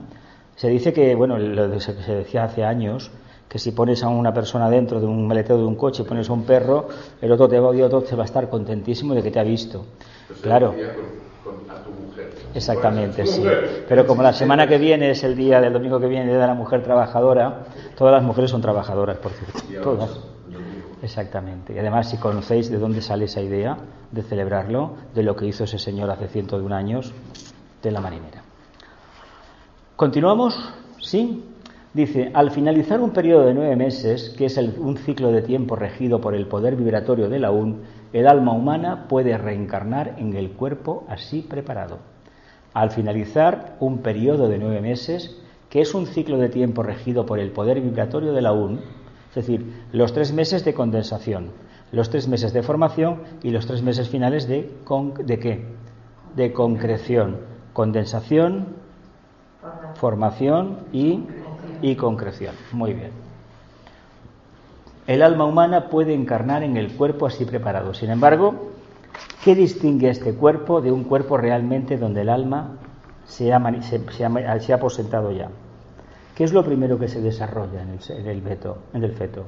[SPEAKER 2] Se dice que, bueno, lo se decía hace años, que si pones a una persona dentro de un maletero de un coche, pones a un perro, el otro te va, otro te va a estar contentísimo de que te ha visto. claro. Exactamente, sí. Pero como la <laughs> semana que viene es el día del domingo que viene, de la mujer trabajadora, todas las mujeres son trabajadoras, por cierto. Todas. Exactamente. Y además, si conocéis de dónde sale esa idea de celebrarlo, de lo que hizo ese señor hace ciento de un años, de la marinera. ¿Continuamos? ¿Sí? Dice, al finalizar un periodo de nueve meses, que es un ciclo de tiempo regido por el poder vibratorio de la UN, el alma humana puede reencarnar en el cuerpo así preparado. Al finalizar un periodo de nueve meses, que es un ciclo de tiempo regido por el poder vibratorio de la UN, es decir, los tres meses de condensación, los tres meses de formación y los tres meses finales de, ¿de qué? De concreción, condensación, formación y, y concreción. Muy bien. El alma humana puede encarnar en el cuerpo así preparado. Sin embargo, ¿qué distingue este cuerpo de un cuerpo realmente donde el alma se ha, se, aposentado ya? ¿Qué es lo primero que se desarrolla en el, en el, el feto?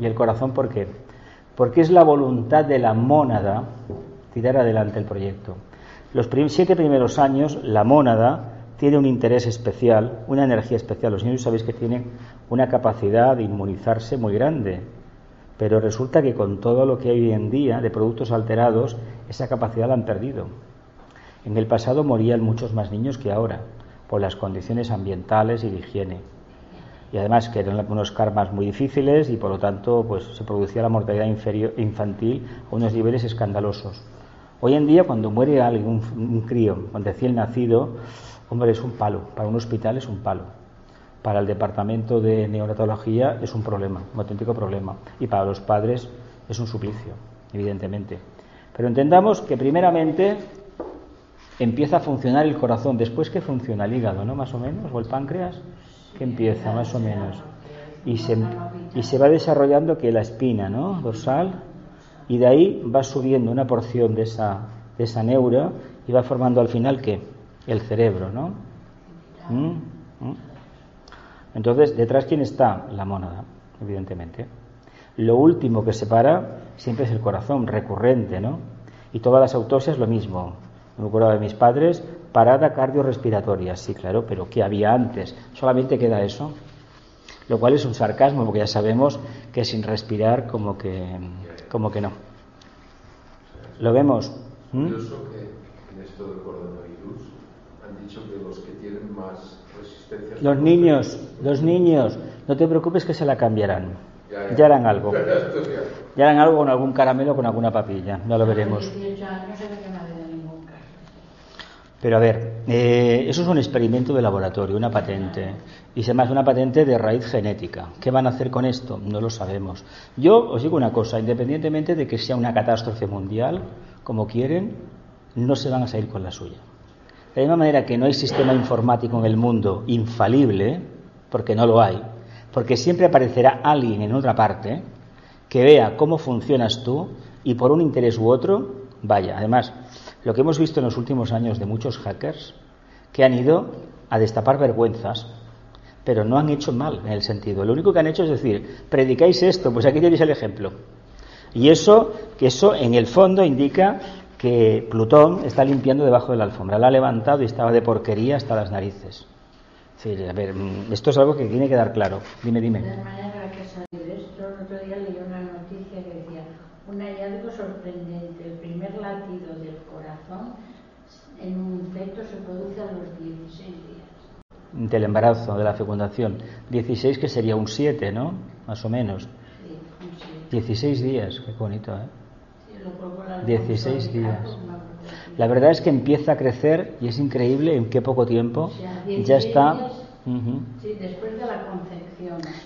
[SPEAKER 2] ¿Y el corazón por qué? Porque es la voluntad de la mónada tirar adelante el proyecto. Los siete primeros años, la mónada tiene un interés especial, una energía especial. Los niños sabéis que tienen una capacidad de inmunizarse muy grande, pero resulta que con todo lo que hay hoy en día de productos alterados, esa capacidad la han perdido. En el pasado morían muchos más niños que ahora, por las condiciones ambientales y de higiene. Y además que eran unos karmas muy difíciles y por lo tanto pues, se producía la mortalidad infantil a unos niveles escandalosos. Hoy en día cuando muere alguien, un, un crío, un recién nacido, Hombre, es un palo. Para un hospital es un palo. Para el departamento de neonatología es un problema, un auténtico problema. Y para los padres es un suplicio, evidentemente. Pero entendamos que primeramente empieza a funcionar el corazón, después que funciona el hígado, ¿no? Más o menos, o el páncreas, que empieza más o menos. Y se, y se va desarrollando que la espina, ¿no? Dorsal, y de ahí va subiendo una porción de esa, de esa neura y va formando al final qué? El cerebro, ¿no? ¿Mm? ¿Mm? Entonces, detrás, ¿quién está? La mónada, evidentemente. Lo último que separa siempre es el corazón, recurrente, ¿no? Y todas las autopsias lo mismo. Me acuerdo de mis padres, parada cardiorrespiratoria, sí, claro, pero ¿qué había antes? Solamente queda eso. Lo cual es un sarcasmo, porque ya sabemos que sin respirar como que, como que no. ¿Lo vemos?
[SPEAKER 4] ¿Mm? Que los que tienen más resistencia.
[SPEAKER 2] Los niños, los niños, no te preocupes que se la cambiarán. Ya, harán algo. <laughs> Ya harán algo con algún caramelo, con alguna papilla. Ya lo veremos. Pero a ver, eh, eso es un experimento de laboratorio, una patente. Y se llama una patente de raíz genética. ¿Qué van a hacer con esto? No lo sabemos. Yo os digo una cosa, independientemente de que sea una catástrofe mundial, como quieren, no se van a salir con la suya. De la misma manera que no hay sistema informático en el mundo infalible, porque no lo hay, porque siempre aparecerá alguien en otra parte que vea cómo funcionas tú y por un interés u otro, vaya. Además, lo que hemos visto en los últimos años de muchos hackers que han ido a destapar vergüenzas, pero no han hecho mal en el sentido. Lo único que han hecho es decir, predicáis esto, pues aquí tenéis el ejemplo. Y eso, que eso en el fondo indica que Plutón está limpiando debajo de la alfombra. La ha levantado y estaba de porquería hasta las narices. Sí, a ver, mm, esto es algo que tiene que dar claro. Dime, dime.
[SPEAKER 6] De manera que salir esto, el otro día leí una noticia que decía un hallazgo sorprendente. El primer latido del corazón en un feto se produce a los 16 días.
[SPEAKER 2] Del embarazo, de la fecundación. 16 que sería un 7, ¿no? Más o menos.
[SPEAKER 6] Sí, un 7.
[SPEAKER 2] 16 días, qué bonito, ¿eh? 16 días. La verdad es que empieza a crecer y es increíble en qué poco tiempo ya está.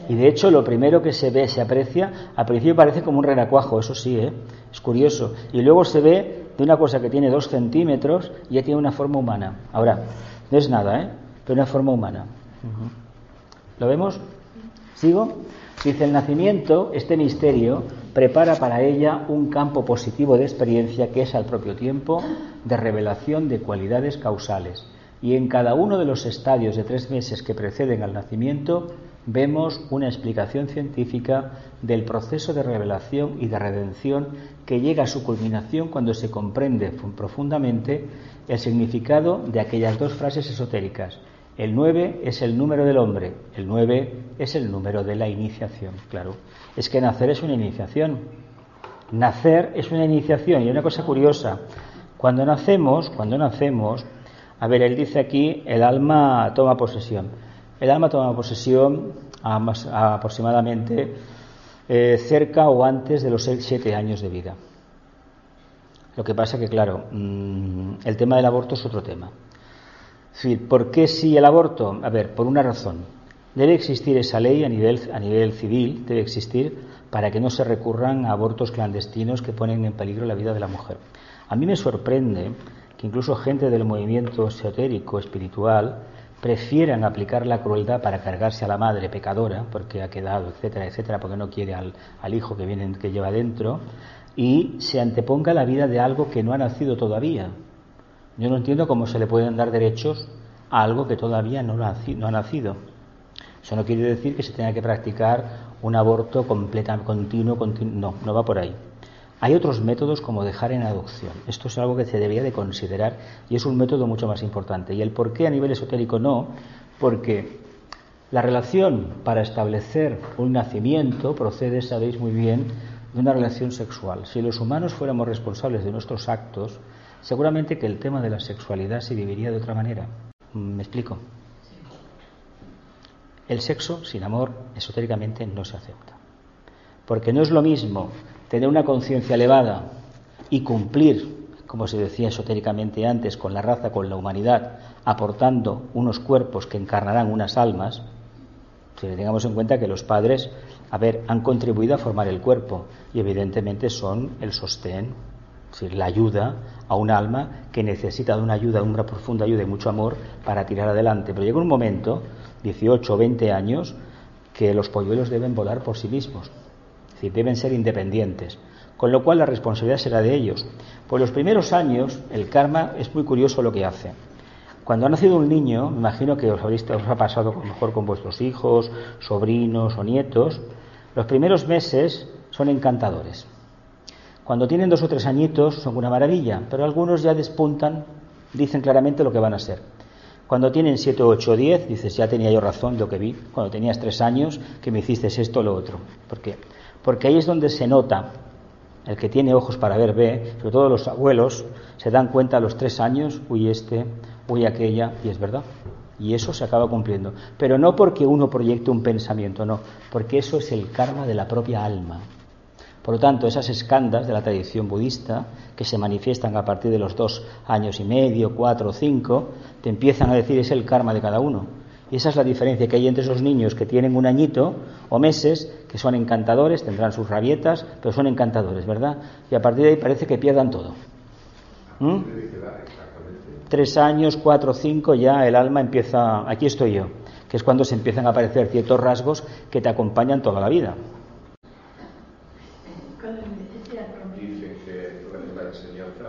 [SPEAKER 2] Y de hecho, lo primero que se ve, se aprecia, al principio parece como un renacuajo, eso sí, ¿eh? es curioso. Y luego se ve de una cosa que tiene dos centímetros y ya tiene una forma humana. Ahora, no es nada, ¿eh? pero una forma humana. ¿Lo vemos? ¿Sigo? Dice el nacimiento, este misterio, prepara para ella un campo positivo de experiencia que es al propio tiempo de revelación de cualidades causales. Y en cada uno de los estadios de tres meses que preceden al nacimiento vemos una explicación científica del proceso de revelación y de redención que llega a su culminación cuando se comprende profundamente el significado de aquellas dos frases esotéricas. El 9 es el número del hombre, el 9 es el número de la iniciación, claro. Es que nacer es una iniciación. Nacer es una iniciación y una cosa curiosa, cuando nacemos, cuando nacemos, a ver, él dice aquí, el alma toma posesión. El alma toma posesión a, aproximadamente eh, cerca o antes de los siete años de vida. Lo que pasa que, claro, mm, el tema del aborto es otro tema. Decir, ¿por qué si el aborto? A ver, por una razón. Debe existir esa ley a nivel, a nivel civil, debe existir para que no se recurran a abortos clandestinos que ponen en peligro la vida de la mujer. A mí me sorprende que incluso gente del movimiento esotérico, espiritual, prefieran aplicar la crueldad para cargarse a la madre pecadora, porque ha quedado, etcétera, etcétera, porque no quiere al, al hijo que, viene, que lleva dentro, y se anteponga la vida de algo que no ha nacido todavía. Yo no entiendo cómo se le pueden dar derechos a algo que todavía no, ha nacido. Eso no quiere decir que se tenga que practicar un aborto completa, continuo, continuo. No, no va por ahí. Hay otros métodos como dejar en adopción. Esto es algo que se debería de considerar y es un método mucho más importante. Y el por qué a nivel esotérico no, porque la relación para establecer un nacimiento procede, sabéis muy bien, de una relación sexual. Si los humanos fuéramos responsables de nuestros actos, seguramente que el tema de la sexualidad se viviría de otra manera. ¿Me explico? El sexo sin amor esotéricamente no se acepta. Porque no es lo mismo tener una conciencia elevada y cumplir, como se decía esotéricamente antes, con la raza, con la humanidad, aportando unos cuerpos que encarnarán unas almas, si tengamos en cuenta que los padres a ver, han contribuido a formar el cuerpo y evidentemente son el sostén, decir, la ayuda a un alma que necesita de una ayuda, una profunda ayuda y mucho amor para tirar adelante. Pero llega un momento, 18 o 20 años, que los polluelos deben volar por sí mismos, es decir, deben ser independientes, con lo cual la responsabilidad será de ellos. Pues los primeros años, el karma es muy curioso lo que hace. Cuando ha nacido un niño, me imagino que os, habréis, os ha pasado mejor con vuestros hijos, sobrinos o nietos, los primeros meses son encantadores. Cuando tienen dos o tres añitos son una maravilla, pero algunos ya despuntan, dicen claramente lo que van a ser. Cuando tienen siete, ocho o diez, dices, ya tenía yo razón lo que vi. Cuando tenías tres años, que me hiciste esto o lo otro. ¿Por qué? Porque ahí es donde se nota, el que tiene ojos para ver ve, sobre todo los abuelos, se dan cuenta a los tres años, uy este, uy aquella, y es verdad. Y eso se acaba cumpliendo. Pero no porque uno proyecte un pensamiento, no, porque eso es el karma de la propia alma. Por lo tanto, esas escandas de la tradición budista, que se manifiestan a partir de los dos años y medio, cuatro o cinco, te empiezan a decir es el karma de cada uno. Y esa es la diferencia que hay entre esos niños que tienen un añito o meses, que son encantadores, tendrán sus rabietas, pero son encantadores, ¿verdad? Y a partir de ahí parece que pierdan todo. ¿Mm? tres años, cuatro, cinco, ya el alma empieza, aquí estoy yo, que es cuando se empiezan a aparecer ciertos rasgos que te acompañan toda la vida.
[SPEAKER 4] Dice que la enseñanza,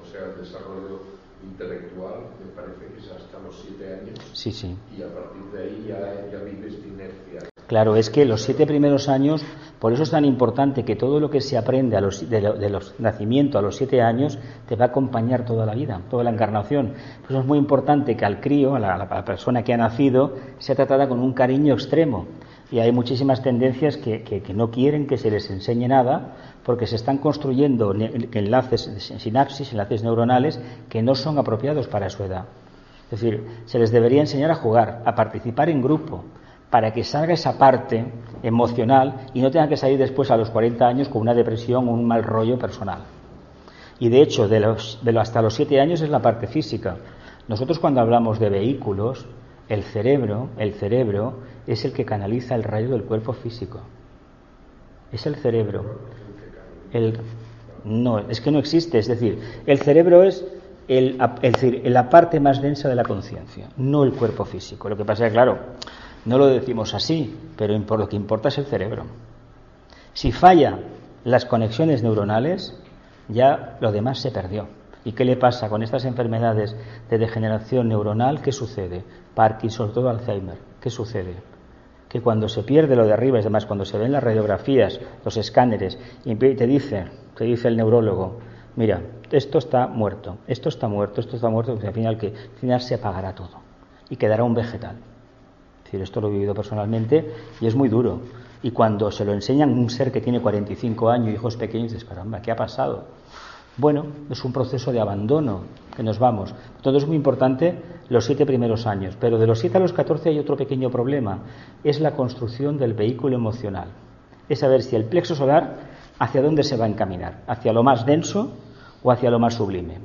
[SPEAKER 4] o sea, el desarrollo intelectual, me parece que es hasta los siete años.
[SPEAKER 2] Sí, sí.
[SPEAKER 4] Y a partir de ahí ya, ya vives de inercia.
[SPEAKER 2] Claro, es que los siete primeros años, por eso es tan importante que todo lo que se aprende a los, de, los nacimientos a los siete años te va a acompañar toda la vida, toda la encarnación. Por eso es muy importante que al crío, a la, persona que ha nacido, sea tratada con un cariño extremo. Y hay muchísimas tendencias que, que, no quieren que se les enseñe nada porque se están construyendo enlaces, sinapsis, enlaces neuronales que no son apropiados para su edad. Es decir, se les debería enseñar a jugar, a participar en grupo, para que salga esa parte emocional y no tenga que salir después a los 40 años con una depresión o un mal rollo personal. Y de hecho, de los, hasta los 7 años es la parte física. Nosotros cuando hablamos de vehículos, el cerebro, el cerebro es el que canaliza el rayo del cuerpo físico. Es el cerebro. El, no, es que no existe. Es decir, el cerebro es el, es decir, la parte más densa de la conciencia, no el cuerpo físico. Lo que pasa es claro, no lo decimos así, pero lo que importa es el cerebro. Si falla las conexiones neuronales, ya lo demás se perdió. ¿Y qué le pasa con estas enfermedades de degeneración neuronal? ¿Qué sucede? Parkinson, todo Alzheimer. ¿Qué sucede? Que cuando se pierde lo de arriba, es demás, cuando se ven las radiografías, los escáneres, y te dice, te dice el neurólogo, mira, esto está muerto, esto está muerto, esto está muerto, porque al final, que, al se apagará todo y quedará un vegetal. Es decir, esto lo he vivido personalmente y es muy duro. Y cuando se lo enseñan un ser que tiene 45 años, hijos pequeños, dices, caramba, ¿qué ha pasado? Bueno, es un proceso de abandono que nos vamos. Todo es muy importante los siete primeros años, pero de los siete a los 14 hay otro pequeño problema, es la construcción del vehículo emocional. Es saber si el plexo solar hacia dónde se va a encaminar, hacia lo más denso o hacia lo más sublime.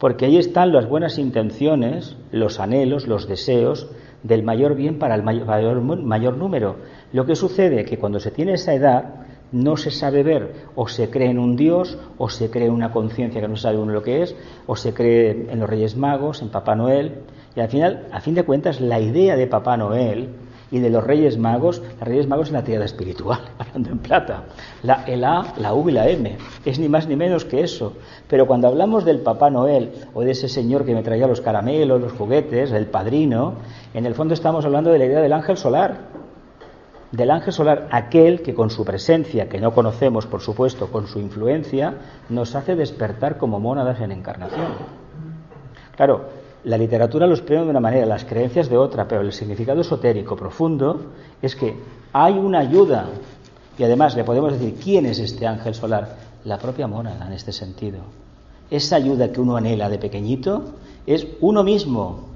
[SPEAKER 2] Porque ahí están las buenas intenciones, los anhelos, los deseos del mayor bien para el mayor, mayor número. Lo que sucede es que cuando se tiene esa edad, no se sabe ver, o se cree en un Dios, o se cree en una conciencia que no sabe uno lo que es, o se cree en los Reyes Magos, en Papá Noel, y al final, a fin de cuentas, la idea de Papá Noel y de los Reyes Magos, los Reyes Magos es la triada espiritual, <laughs> hablando en plata, la, el A, la U y la M, es ni más ni menos que eso. Pero cuando hablamos del Papá Noel o de ese señor que me traía los caramelos, los juguetes, el padrino, en el fondo estamos hablando de la idea del ángel solar del ángel solar, aquel que con su presencia, que no conocemos por supuesto, con su influencia, nos hace despertar como mónadas en encarnación. Claro, la literatura los exprime de una manera, las creencias de otra, pero el significado esotérico profundo es que hay una ayuda, y además le podemos decir, ¿quién es este ángel solar? La propia mónada en este sentido. Esa ayuda que uno anhela de pequeñito es uno mismo.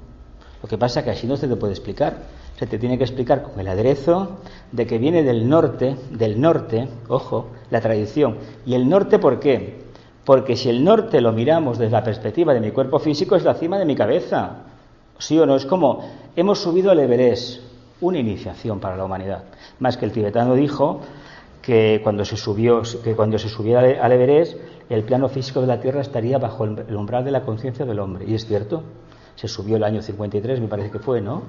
[SPEAKER 2] Lo que pasa es que así no se te puede explicar se te tiene que explicar con el aderezo de que viene del norte, del norte, ojo, la tradición. ¿Y el norte por qué? Porque si el norte lo miramos desde la perspectiva de mi cuerpo físico, es la cima de mi cabeza. ¿Sí o no? Es como, hemos subido al Everest, una iniciación para la humanidad. Más que el tibetano dijo que cuando se subió, que cuando se subiera al Everest, el plano físico de la Tierra estaría bajo el umbral de la conciencia del hombre. Y es cierto, se subió el año 53, me parece que fue, ¿no?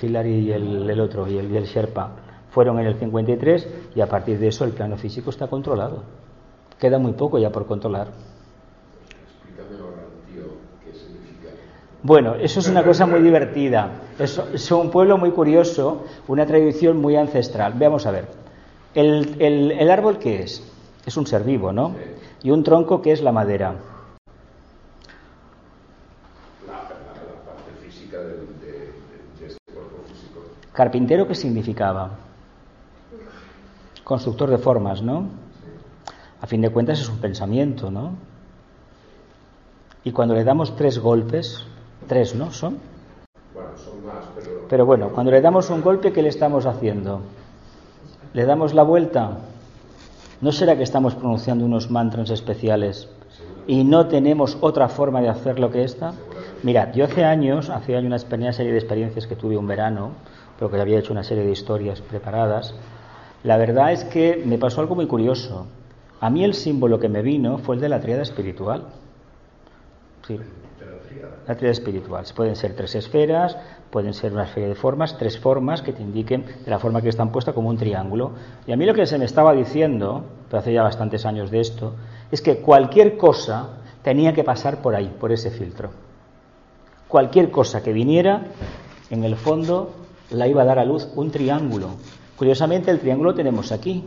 [SPEAKER 2] Hillary y el, otro, y el, Sherpa, fueron en el 53 y a partir de eso el plano físico está controlado. Queda muy poco ya por controlar. Bueno, eso es una cosa muy divertida. Es, un pueblo muy curioso, una tradición muy ancestral. Veamos a ver. El, el árbol, ¿qué es? Es un ser vivo, ¿no? Y un tronco, ¿qué es la madera? Carpintero, ¿qué significaba? Constructor de formas, ¿no? A fin de cuentas es un pensamiento, ¿no? Y cuando le damos tres golpes, tres, ¿no? ¿Son?
[SPEAKER 4] Bueno, son más, pero...
[SPEAKER 2] Pero bueno, cuando le damos un golpe, ¿qué le estamos haciendo? ¿Le damos la vuelta? ¿No será que estamos pronunciando unos mantras especiales y no tenemos otra forma de hacer lo que esta? Mirad, yo hace años, hace años una serie de experiencias que tuve un verano, pero que había hecho una serie de historias preparadas, la verdad es que me pasó algo muy curioso. A mí el símbolo que me vino fue el de la triada espiritual. Sí, la triada espiritual. Pueden ser tres esferas, pueden ser una serie de formas, tres formas que te indiquen de la forma que están puestas como un triángulo. Y a mí lo que se me estaba diciendo, pero hace ya bastantes años de esto, es que cualquier cosa tenía que pasar por ahí, por ese filtro. Cualquier cosa que viniera, en el fondo, la iba a dar a luz un triángulo. Curiosamente, el triángulo tenemos aquí.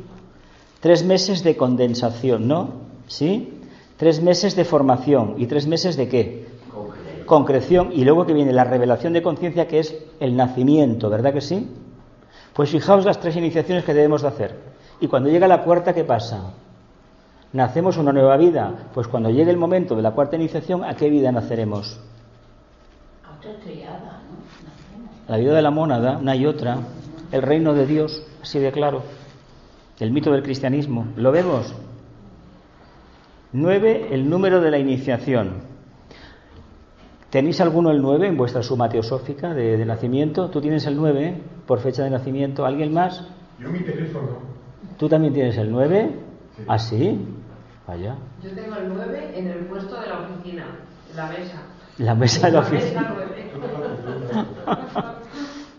[SPEAKER 2] Tres meses de condensación, ¿no? ¿Sí? Tres meses de formación. ¿Y tres meses de qué? Concreción. Y luego que viene la revelación de conciencia, que es el nacimiento, ¿verdad que sí? Pues fijaos las tres iniciaciones que debemos de hacer. Y cuando llega la cuarta, ¿qué pasa? ¿Nacemos una nueva vida? Pues cuando llegue el momento de la cuarta iniciación, ¿a qué vida naceremos? la vida de la mónada, una y otra, el reino de Dios, así de claro, el mito del cristianismo. ¿Lo vemos? Nueve, el número de la iniciación. ¿Tenéis alguno el nueve en vuestra suma teosófica de, nacimiento? ¿Tú tienes el nueve por fecha de nacimiento? ¿Alguien más?
[SPEAKER 3] Yo mi teléfono.
[SPEAKER 2] ¿Tú también tienes el nueve? Sí. ¿Ah, sí? Vaya.
[SPEAKER 5] Yo tengo el nueve en el puesto de la oficina, en la mesa.
[SPEAKER 2] La mesa de la oficina. <laughs>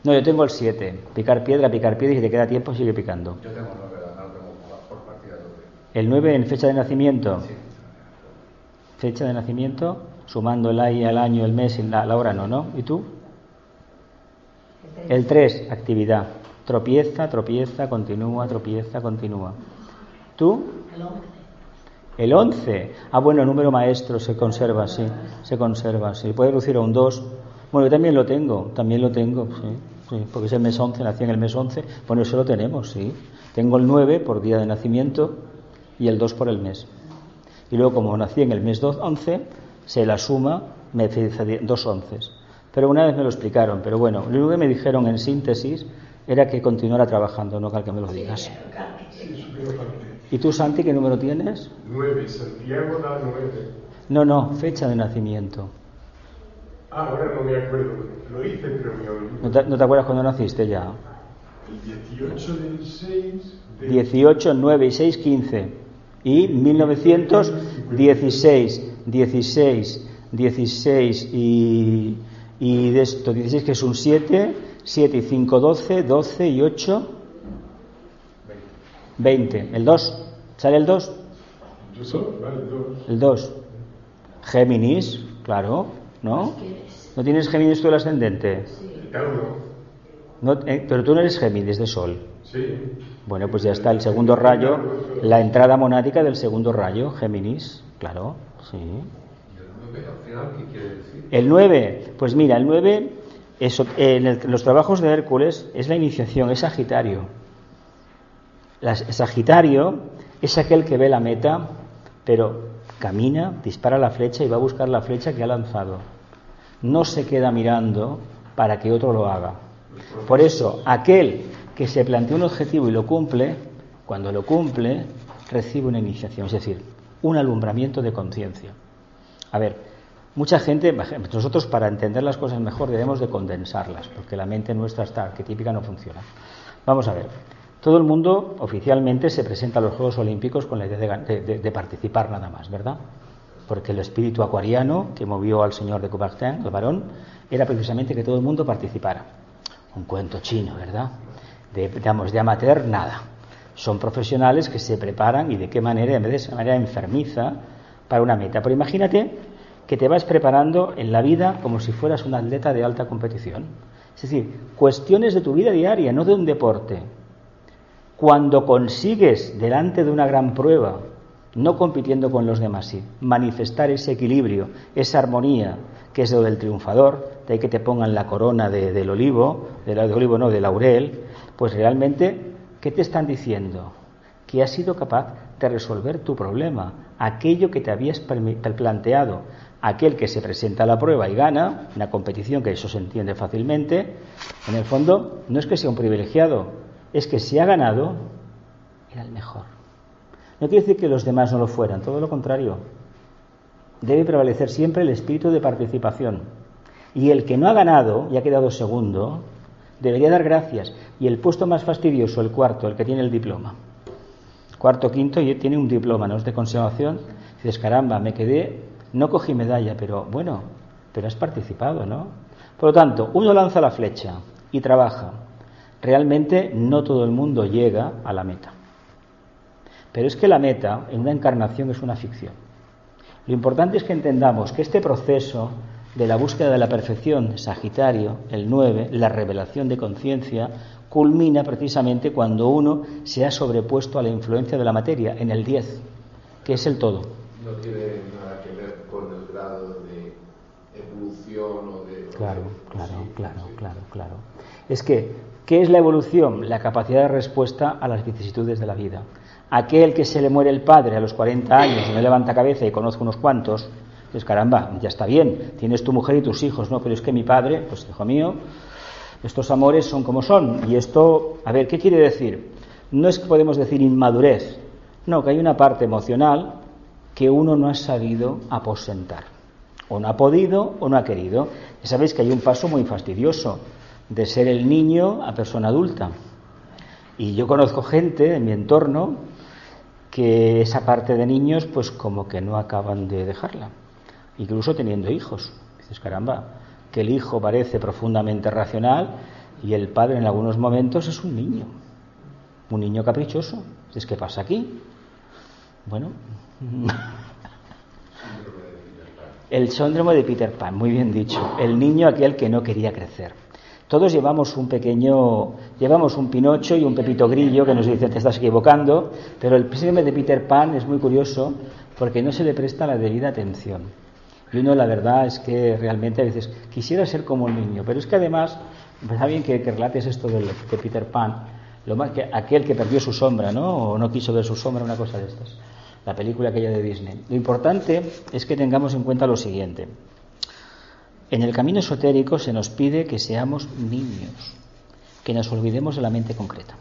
[SPEAKER 2] No, yo tengo el 7. Picar piedra, picar piedra y si te queda tiempo sigue picando.
[SPEAKER 4] Yo tengo el 9, no tengo por partida
[SPEAKER 2] ¿El 9 en fecha de nacimiento? Sí. Fecha de nacimiento, sumando el ahí al año, el mes y la, hora no, ¿no? ¿Y tú? El 3, actividad. Tropieza, tropieza, continúa, tropieza, continúa. ¿Tú?
[SPEAKER 6] El 11.
[SPEAKER 2] El 11. Ah, bueno, el número maestro se conserva, sí. Se conserva, sí. Puede reducir a un 2 Bueno, yo también lo tengo, también lo tengo, sí, porque es el mes 11, nací en el mes 11, bueno, eso lo tenemos, sí. Tengo el 9 por día de nacimiento y el 2 por el mes. Y luego, como nací en el mes 11, se la suma, me dice dos onces. Pero una vez me lo explicaron, pero bueno, lo que me dijeron en síntesis era que continuara trabajando, no que me lo digas. ¿Y tú, Santi, qué número tienes?
[SPEAKER 3] 9, Santiago da 9.
[SPEAKER 2] No, no, fecha de nacimiento.
[SPEAKER 3] Ah, ahora no me acuerdo. Lo hice, pero me olvidé.
[SPEAKER 2] ¿No te, ¿No te, acuerdas cuando naciste ya?
[SPEAKER 3] El 18 del 6. De...
[SPEAKER 2] 18, 9 y 6, 15. Y 1916, 16, 16 y, y de esto, 16 que es un 7, 7 y 5, 12, 12 y 8, 20. ¿El 2? ¿Sale el 2? El 2. Géminis, claro, ¿no? ¿No tienes Géminis tú el ascendente? No, eh, pero tú no eres Géminis de Sol.
[SPEAKER 3] Sí.
[SPEAKER 2] Bueno, pues ya está el segundo rayo, la entrada monática del segundo rayo, Géminis, claro, sí. El 9, pues mira, el 9, eso, en, los trabajos de Hércules es la iniciación, es Sagitario. sagitario es aquel que ve la meta, pero camina, dispara la flecha y va a buscar la flecha que ha lanzado. No se queda mirando para que otro lo haga. Por eso, aquel que se plantea un objetivo y lo cumple, cuando lo cumple, recibe una iniciación, es decir, un alumbramiento de conciencia. A ver, mucha gente, nosotros para entender las cosas mejor debemos de condensarlas, porque la mente nuestra está arquetípica no funciona. Vamos a ver, todo el mundo oficialmente se presenta a los Juegos Olímpicos con la idea de, participar nada más, ¿verdad? Porque el espíritu acuariano que movió al señor de Coubertin, el varón, era precisamente que todo el mundo participara. Un cuento chino, ¿verdad? De, digamos, de amateur, nada. Son profesionales que se preparan y de qué manera, en vez de manera enfermiza, para una meta. Pero imagínate que te vas preparando en la vida como si fueras un atleta de alta competición. Es decir, cuestiones de tu vida diaria, no de un deporte. Cuando consigues delante de una gran prueba, no compitiendo con los demás, sí, manifestar ese equilibrio, esa armonía, que es lo del triunfador, de ahí que te pongan la corona del olivo, del de olivo no, de laurel, pues realmente, ¿qué te están diciendo? Que has sido capaz de resolver tu problema, aquello que te habías planteado, aquel que se presenta a la prueba y gana, una competición que eso se entiende fácilmente, en el fondo no es que sea un privilegiado, es que si ha ganado, era el mejor. No quiere decir que los demás no lo fueran, todo lo contrario. Debe prevalecer siempre el espíritu de participación. Y el que no ha ganado y ha quedado segundo, debería dar gracias. Y el puesto más fastidioso, el cuarto, el que tiene el diploma. Cuarto, quinto, y tiene un diploma, ¿no es de conservación? Dices, caramba, me quedé no cogí medalla, pero bueno, pero has participado, ¿no? Por lo tanto, uno lanza la flecha y trabaja. Realmente no todo el mundo llega a la meta. Pero es que la meta en una encarnación es una ficción. Lo importante es que entendamos que este proceso de la búsqueda de la perfección, Sagitario, el 9, la revelación de conciencia, culmina precisamente cuando uno se ha sobrepuesto a la influencia de la materia, en el 10, que es el todo.
[SPEAKER 4] No tiene nada que ver con el grado de evolución o de...
[SPEAKER 2] Claro, claro, claro, claro, claro. Es que, ¿qué es la evolución? La capacidad de respuesta a las vicisitudes de la vida. Aquel que se le muere el padre a los 40 años y no levanta cabeza y conozco unos cuantos, pues caramba, ya está bien, tienes tu mujer y tus hijos, no, pero es que mi padre, pues hijo mío, estos amores son como son. Y esto, a ver, ¿qué quiere decir? No es que podemos decir inmadurez, no, que hay una parte emocional que uno no ha sabido aposentar. O no ha podido o no ha querido. Ya sabéis que hay un paso muy fastidioso de ser el niño a persona adulta. Y yo conozco gente en mi entorno que esa parte de niños pues como que no acaban de dejarla. Incluso teniendo hijos. Dices, caramba, que el hijo parece profundamente racional y el padre en algunos momentos es un niño. Un niño caprichoso. Dices, ¿qué pasa aquí? Bueno, <laughs> el síndrome de Peter Pan, muy bien dicho. El niño aquel que no quería crecer. Todos llevamos un pequeño, llevamos un Pinocho y un Pepito Grillo que nos dicen te estás equivocando, pero el síndrome de Peter Pan es muy curioso porque no se le presta la debida atención. Y uno, la verdad es que realmente a veces quisiera ser como un niño, pero es que además, está bien que, relates esto de, de Peter Pan, lo más que aquel que perdió su sombra, ¿no? O no quiso ver su sombra, una cosa de estas. La película aquella de Disney. Lo importante es que tengamos en cuenta lo siguiente. En el camino esotérico se nos pide que seamos niños, que nos olvidemos de la mente concreta.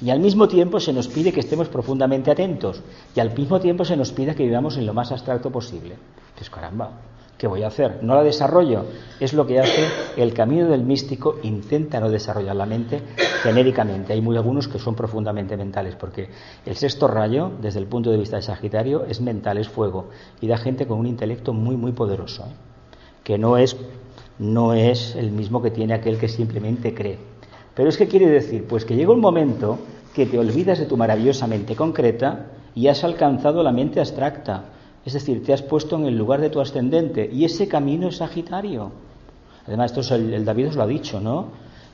[SPEAKER 2] Y al mismo tiempo se nos pide que estemos profundamente atentos. Y al mismo tiempo se nos pide que vivamos en lo más abstracto posible. Pues caramba, ¿Qué voy a hacer? No la desarrollo. Es lo que hace el camino del místico, intenta no desarrollar la mente genéricamente. Hay muy algunos que son profundamente mentales, porque el sexto rayo, desde el punto de vista de Sagitario, es mental, es fuego, y da gente con un intelecto muy, muy poderoso, ¿eh? que no es, no es el mismo que tiene aquel que simplemente cree. Pero es que quiere decir, pues que llega un momento que te olvidas de tu maravillosa mente concreta y has alcanzado la mente abstracta es decir, te has puesto en el lugar de tu ascendente y ese camino es Sagitario. Además, esto es el, David os lo ha dicho, ¿no?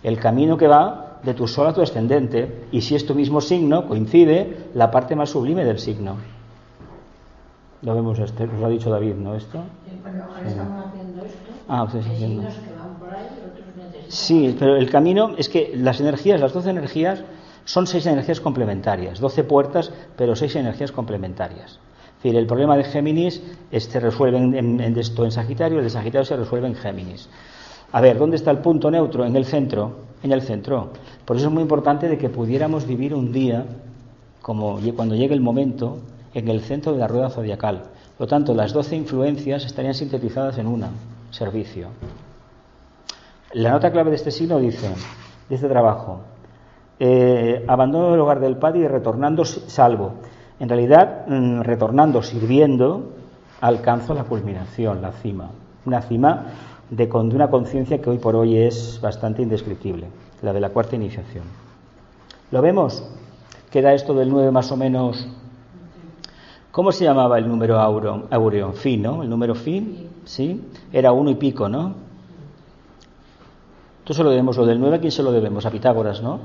[SPEAKER 2] El camino que va de tu sol a tu ascendente y si es tu mismo signo, coincide la parte más sublime del signo. Lo vemos, este, os lo ha dicho David, ¿no? Esto.
[SPEAKER 6] Sí, bueno, ahora estamos haciendo esto.
[SPEAKER 2] Ah, ustedes
[SPEAKER 6] haciendo. que van por ahí.
[SPEAKER 2] Sí, pero el camino es que las energías, las doce energías, son seis energías complementarias, doce puertas, pero seis energías complementarias el problema de Géminis se resuelve en, esto en Sagitario, el de Sagitario se resuelve en Géminis. A ver, ¿dónde está el punto neutro? En el centro, en el centro. Por eso es muy importante de que pudiéramos vivir un día, como cuando llegue el momento, en el centro de la rueda zodiacal. Por lo tanto, las doce influencias estarían sintetizadas en una, servicio. La nota clave de este signo dice, de este trabajo, eh, abandono el hogar del padre y retornando salvo. En realidad, mm, retornando, sirviendo, alcanzo la culminación, la cima. Una cima de, una conciencia que hoy por hoy es bastante indescriptible, la de la cuarta iniciación. ¿Lo vemos? Queda esto del 9 más o menos. ¿Cómo se llamaba el número áureo? Fin, ¿no? El número fin, ¿sí? Era uno y pico, ¿no? Entonces lo debemos, lo del 9, ¿a quién se lo debemos? A Pitágoras, ¿no?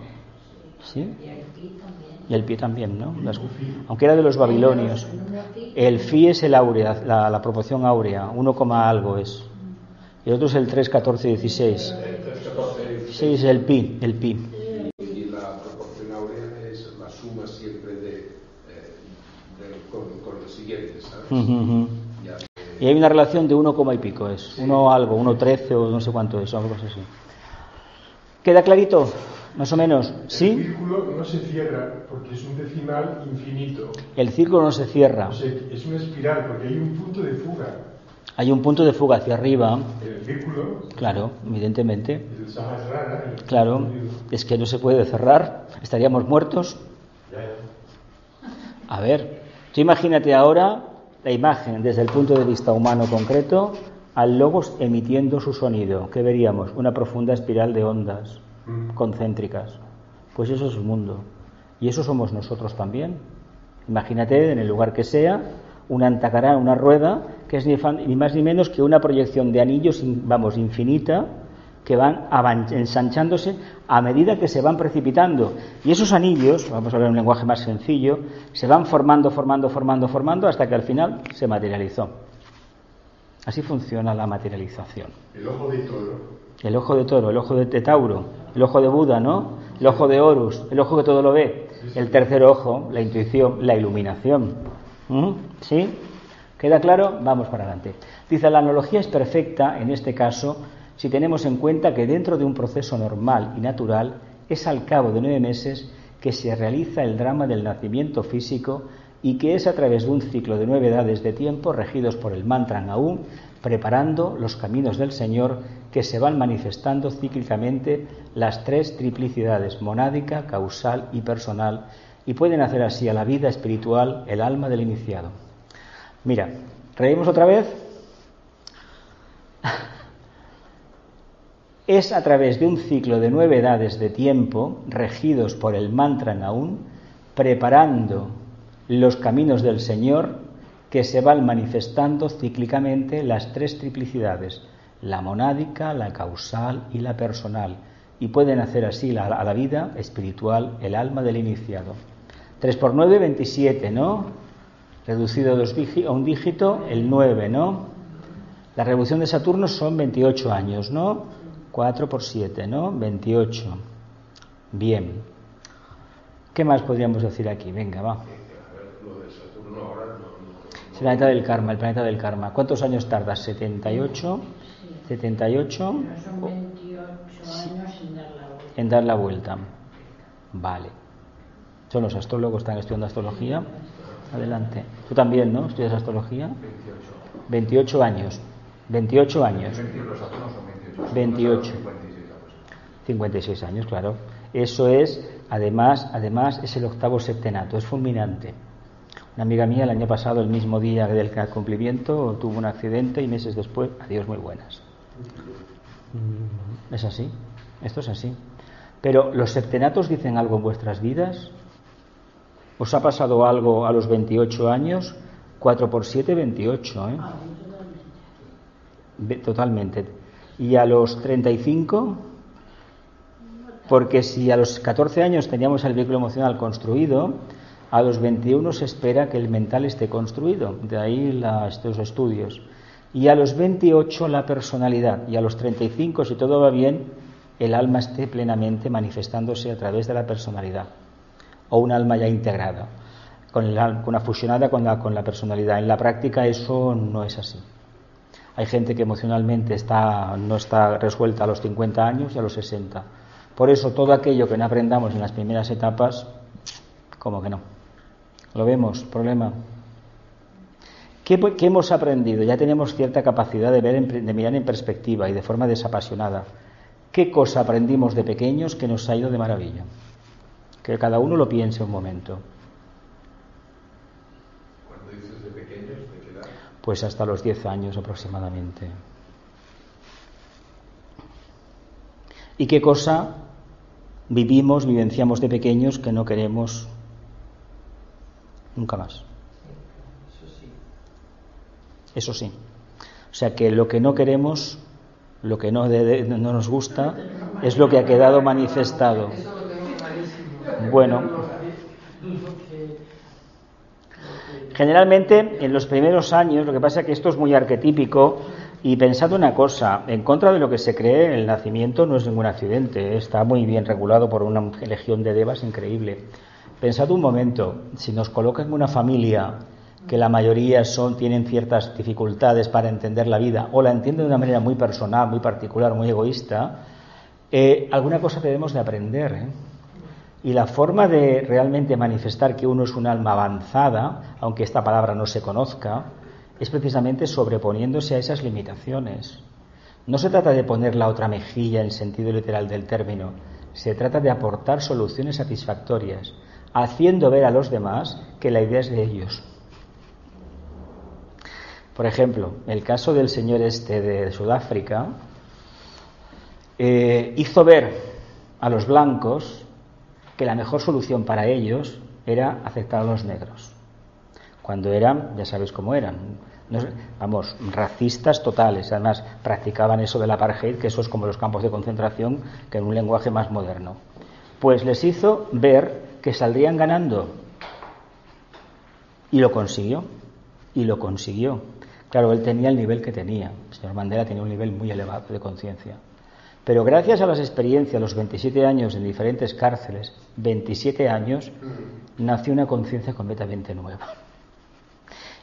[SPEAKER 2] ¿Sí? Y el pie también, ¿no? aunque era de los babilonios. El fi es el áurea, la, proporción áurea, 1, algo es. Y el otro es el 3, 14, 16. Sí, es el pi, el pi.
[SPEAKER 4] Y la proporción áurea es la suma siempre de, eh, con, los siguientes, ¿sabes?
[SPEAKER 2] Y hay una relación de 1, y pico, es 1 algo, 1, 13 o no sé cuánto es, algo así. ¿Queda clarito? Más o menos, ¿sí?
[SPEAKER 3] El círculo no se cierra porque es un decimal infinito.
[SPEAKER 2] El círculo no se cierra.
[SPEAKER 3] es una espiral porque hay un punto de fuga.
[SPEAKER 2] Hay un punto de fuga hacia arriba.
[SPEAKER 3] El círculo.
[SPEAKER 2] Claro, evidentemente.
[SPEAKER 3] El Sahasrara,
[SPEAKER 2] claro, es que no se puede cerrar. Estaríamos muertos. A ver, tú imagínate ahora la imagen desde el punto de vista humano concreto al logos emitiendo su sonido. ¿Qué veríamos? Una profunda espiral de ondas concéntricas. Pues eso es el mundo. Y eso somos nosotros también. Imagínate, en el lugar que sea, una antacará, una rueda, que es ni, más ni menos que una proyección de anillos, vamos, infinita, que van ensanchándose a medida que se van precipitando. Y esos anillos, vamos a hablar un lenguaje más sencillo, se van formando, formando, formando, formando, hasta que al final se materializó. Así funciona la materialización.
[SPEAKER 3] El ojo de toro.
[SPEAKER 2] El ojo de toro, el ojo de Tauro, el ojo de Buda, ¿no? El ojo de Horus, el ojo que todo lo ve. El tercer ojo, la intuición, la iluminación. ¿Mm? ¿Sí? ¿Queda claro? Vamos para adelante. Dice, la analogía es perfecta en este caso si tenemos en cuenta que dentro de un proceso normal y natural es al cabo de nueve meses que se realiza el drama del nacimiento físico y que es a través de un ciclo de nueve edades de tiempo regidos por el mantra aún preparando los caminos del Señor que se van manifestando cíclicamente las tres triplicidades, monádica, causal y personal, y pueden hacer así a la vida espiritual el alma del iniciado. Mira, reímos otra vez. <laughs> Es a través de un ciclo de nueve edades de tiempo, regidos por el mantra Naún, preparando los caminos del Señor, que se van manifestando cíclicamente las tres triplicidades, la monádica, la causal y la personal, y pueden hacer así a la vida espiritual el alma del iniciado. 3 por 9, 27, ¿no? Reducido a un dígito, el 9, ¿no? La revolución de Saturno son 28 años, ¿no? 4 por 7, ¿no? 28. Bien. ¿Qué más podríamos decir aquí? Venga, va. El planeta del karma, el planeta del karma. ¿Cuántos años tarda? ¿78? ¿78?
[SPEAKER 6] Son 28 años en dar la vuelta.
[SPEAKER 2] En dar la vuelta. Vale. Son los astrólogos están estudiando astrología. Adelante. Tú también, ¿no? ¿Estudias astrología? 28 años. 28 años. 28. 56 años, claro. Eso es, además, además es el octavo septenato, es fulminante. Una amiga mía el año pasado, el mismo día del cumplimiento, tuvo un accidente y meses después, adiós muy buenas. Mm, Es así, esto es así. Pero los septenatos dicen algo en vuestras vidas. ¿Os ha pasado algo a los 28 años? 4 por 7, 28. ¿eh? Ve- Totalmente. ¿Y a los 35? Porque si a los 14 años teníamos el vehículo emocional construido, a los 21 se espera que el mental esté construido. De ahí la- estos estudios. Y a los 28 la personalidad. Y a los 35, si todo va bien, el alma esté plenamente manifestándose a través de la personalidad. O un alma ya integrada, con, el al- con una fusionada con la, con la personalidad. En la práctica eso no es así. Hay gente que emocionalmente está, no está resuelta a los 50 años y a los 60. Por eso todo aquello que no aprendamos en las primeras etapas, como que no. ¿Lo vemos? Problema. ¿Qué, qué hemos aprendido? Ya tenemos cierta capacidad de, ver en- de mirar en perspectiva y de forma desapasionada. ¿Qué cosa aprendimos de pequeños que nos ha ido de maravilla? Que cada uno lo piense un momento.
[SPEAKER 4] Cuando dices de pequeños, ¿de qué edad?
[SPEAKER 2] Pues hasta los 10 años aproximadamente. ¿Y qué cosa vivimos, vivenciamos de pequeños que no queremos nunca más?
[SPEAKER 5] Eso sí.
[SPEAKER 2] O sea que lo que no queremos, lo que no, no nos gusta, es lo que ha quedado manifestado. Bueno, Generalmente, en los primeros años, lo que pasa es que esto es muy arquetípico y pensad una cosa, en contra de lo que se cree, el nacimiento no es ningún accidente, está muy bien regulado por una legión de devas increíble. Pensad un momento, si nos colocan en una familia que la mayoría son, tienen ciertas dificultades para entender la vida o la entienden de una manera muy personal, muy particular, muy egoísta, eh, alguna cosa debemos de aprender. ¿eh? Y la forma de realmente manifestar que uno es un alma avanzada, aunque esta palabra no se conozca, es precisamente sobreponiéndose a esas limitaciones. No se trata de poner la otra mejilla en sentido literal del término, se trata de aportar soluciones satisfactorias, haciendo ver a los demás que la idea es de ellos. Por ejemplo, el caso del señor este de Sudáfrica eh, hizo ver a los blancos que la mejor solución para ellos era aceptar a los negros. Cuando eran, ya sabes cómo eran, no- vamos, racistas totales. Además, practicaban eso del apartheid, que eso es como los campos de concentración, que en un lenguaje más moderno. Pues les hizo ver que saldrían ganando. Y lo consiguió. Y lo consiguió. Claro, él tenía el nivel que tenía. El señor Mandela tenía un nivel muy elevado de conciencia. Pero gracias a las experiencias, los 27 años en diferentes cárceles, 27 años, nació una conciencia completamente nueva.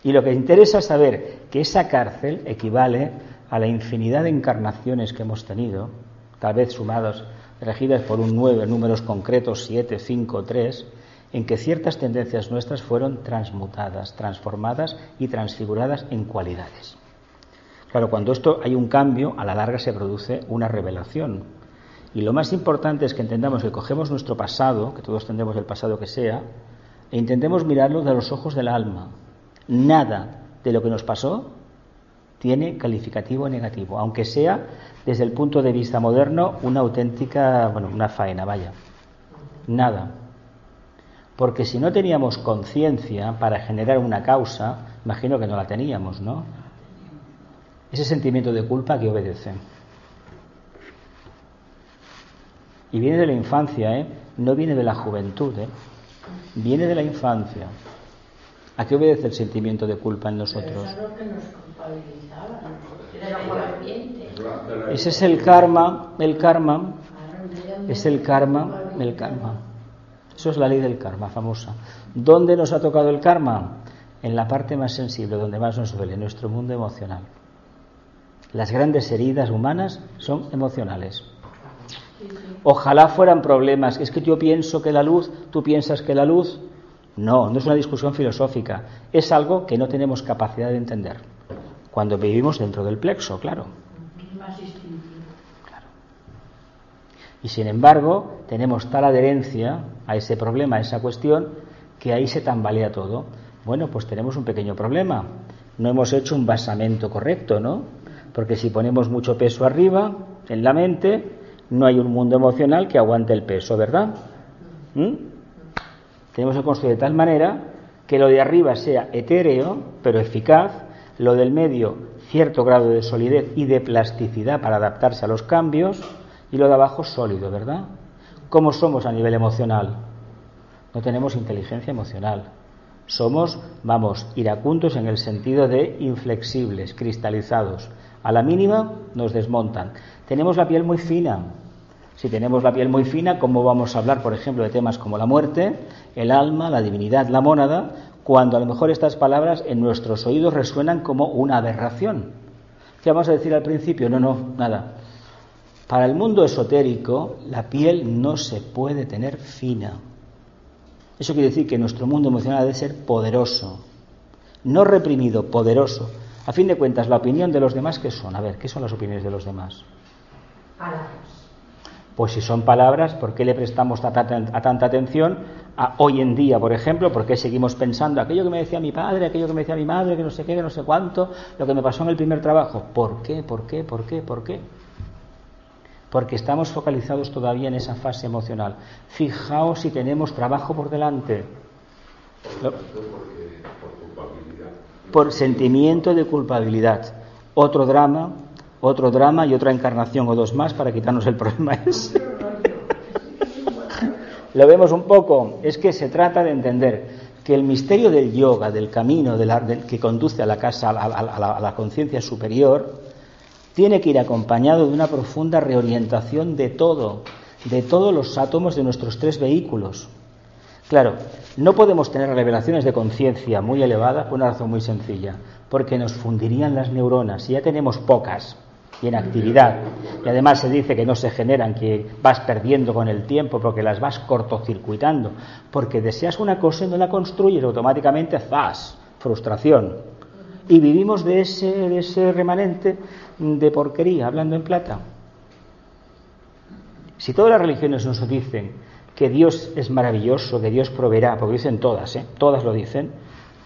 [SPEAKER 2] Y lo que interesa es saber que esa cárcel equivale a la infinidad de encarnaciones que hemos tenido, tal vez sumadas, regidas por un 9, números concretos, 7, 5, 3, en que ciertas tendencias nuestras fueron transmutadas, transformadas y transfiguradas en cualidades. Claro, cuando esto hay un cambio, a la larga se produce una revelación. Y lo más importante es que entendamos que cogemos nuestro pasado, que todos tendremos el pasado que sea, e intentemos mirarlo de los ojos del alma. Nada de lo que nos pasó tiene calificativo negativo, aunque sea desde el punto de vista moderno una auténtica, bueno, una faena, vaya. Nada. Porque si no teníamos conciencia para generar una causa, imagino que no la teníamos, ¿no? Ese sentimiento de culpa que obedece. Y viene de la infancia, ¿eh? No viene de la juventud, ¿eh? Viene de la infancia. ¿A qué obedece el sentimiento de culpa en nosotros? Ese es el karma, el karma, es el karma, el karma. Eso es la ley del karma famosa. ¿Dónde nos ha tocado el karma? En la parte más sensible, donde más nos duele, nuestro mundo emocional. Las grandes heridas humanas son emocionales. Ojalá fueran problemas. Es que yo pienso que la luz, tú piensas que la luz. No, no es una discusión filosófica. Es algo que no tenemos capacidad de entender. Cuando vivimos dentro del plexo, claro. Claro. Y sin embargo, tenemos tal adherencia a ese problema, a esa cuestión, que ahí se tambalea todo. Bueno, pues tenemos un pequeño problema. No hemos hecho un basamento correcto, ¿no? Porque si ponemos mucho peso arriba, en la mente, no hay un mundo emocional que aguante el peso, ¿verdad? ¿Mm? Tenemos que construir de tal manera que lo de arriba sea etéreo, pero eficaz, lo del medio cierto grado de solidez y de plasticidad para adaptarse a los cambios, y lo de abajo sólido, ¿verdad? ¿Cómo somos a nivel emocional? No tenemos inteligencia emocional. Somos, vamos, iracundos en el sentido de inflexibles, cristalizados. A la mínima nos desmontan. Tenemos la piel muy fina. Si tenemos la piel muy fina, ¿cómo vamos a hablar, por ejemplo, de temas como la muerte, el alma, la divinidad, la mónada, cuando a lo mejor estas palabras en nuestros oídos resuenan como una aberración? ¿Qué vamos a decir al principio? No, no, nada. Para el mundo esotérico, la piel no se puede tener fina. Eso quiere decir que nuestro mundo emocional debe ser poderoso, no reprimido, poderoso. A fin de cuentas, la opinión de los demás, ¿qué son? A ver, ¿qué son las opiniones de los demás?
[SPEAKER 5] Palabras.
[SPEAKER 2] Pues si son palabras, ¿por qué le prestamos a tanta atención a hoy en día, por ejemplo? ¿Por qué seguimos pensando aquello que me decía mi padre, aquello que me decía mi madre, que no sé qué, que no sé cuánto, lo que me pasó en el primer trabajo? ¿Por qué? ¿Por qué? ¿Por qué? ¿Por qué? Porque estamos focalizados todavía en esa fase emocional. Fijaos si tenemos trabajo por delante. por sentimiento de culpabilidad. Otro drama, otro drama y otra encarnación o dos más para quitarnos el problema. <laughs> Lo vemos un poco, es que se trata de entender que el misterio del yoga, del camino que conduce a la casa, a la conciencia superior, tiene que ir acompañado de una profunda reorientación de todo, de todos los átomos de nuestros tres vehículos. Claro, no podemos tener revelaciones de conciencia muy elevadas por una razón muy sencilla, porque nos fundirían las neuronas y ya tenemos pocas y en actividad. Y además se dice que no se generan, que vas perdiendo con el tiempo porque las vas cortocircuitando, porque deseas una cosa y no la construyes automáticamente, ¡zas! Frustración. Y vivimos de ese, de ese remanente de porquería, hablando en plata. Si todas las religiones nos dicen que Dios es maravilloso, que Dios proveerá, porque dicen todas, ¿eh? todas lo dicen,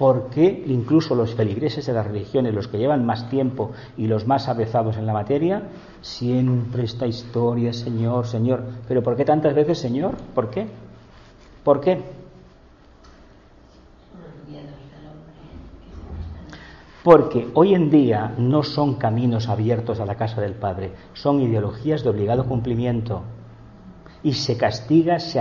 [SPEAKER 2] ¿por qué incluso los feligreses de las religiones, los que llevan más tiempo y los más avezados en la materia, siempre esta historia, Señor, Señor? ¿Pero por qué tantas veces Señor? ¿Por qué? ¿Por qué? Porque hoy en día no son caminos abiertos a la casa del Padre, son ideologías de obligado cumplimiento y se castiga, se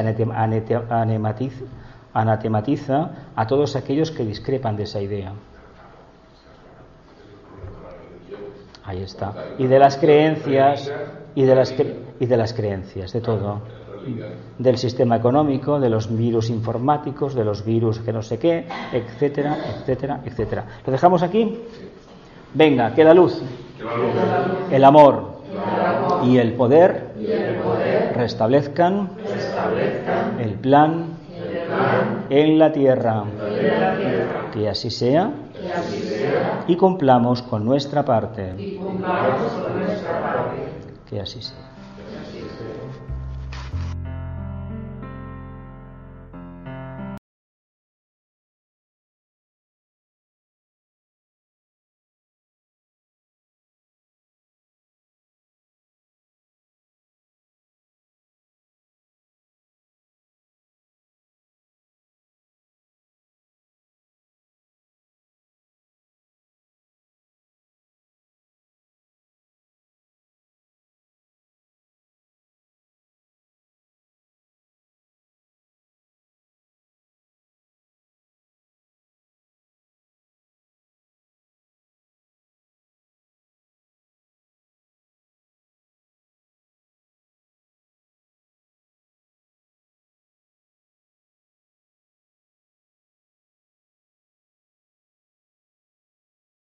[SPEAKER 2] anatematiza a todos aquellos que discrepan de esa idea. Ahí está. Y de las creencias, y de las, y de las creencias, de todo. Del sistema económico, de los virus informáticos, de los virus que no sé qué, etcétera, etcétera, etcétera. ¿Lo dejamos aquí? Venga, que la luz, el amor y el poder restablezcan el plan en la tierra. Que así sea y cumplamos con nuestra parte. Que así sea.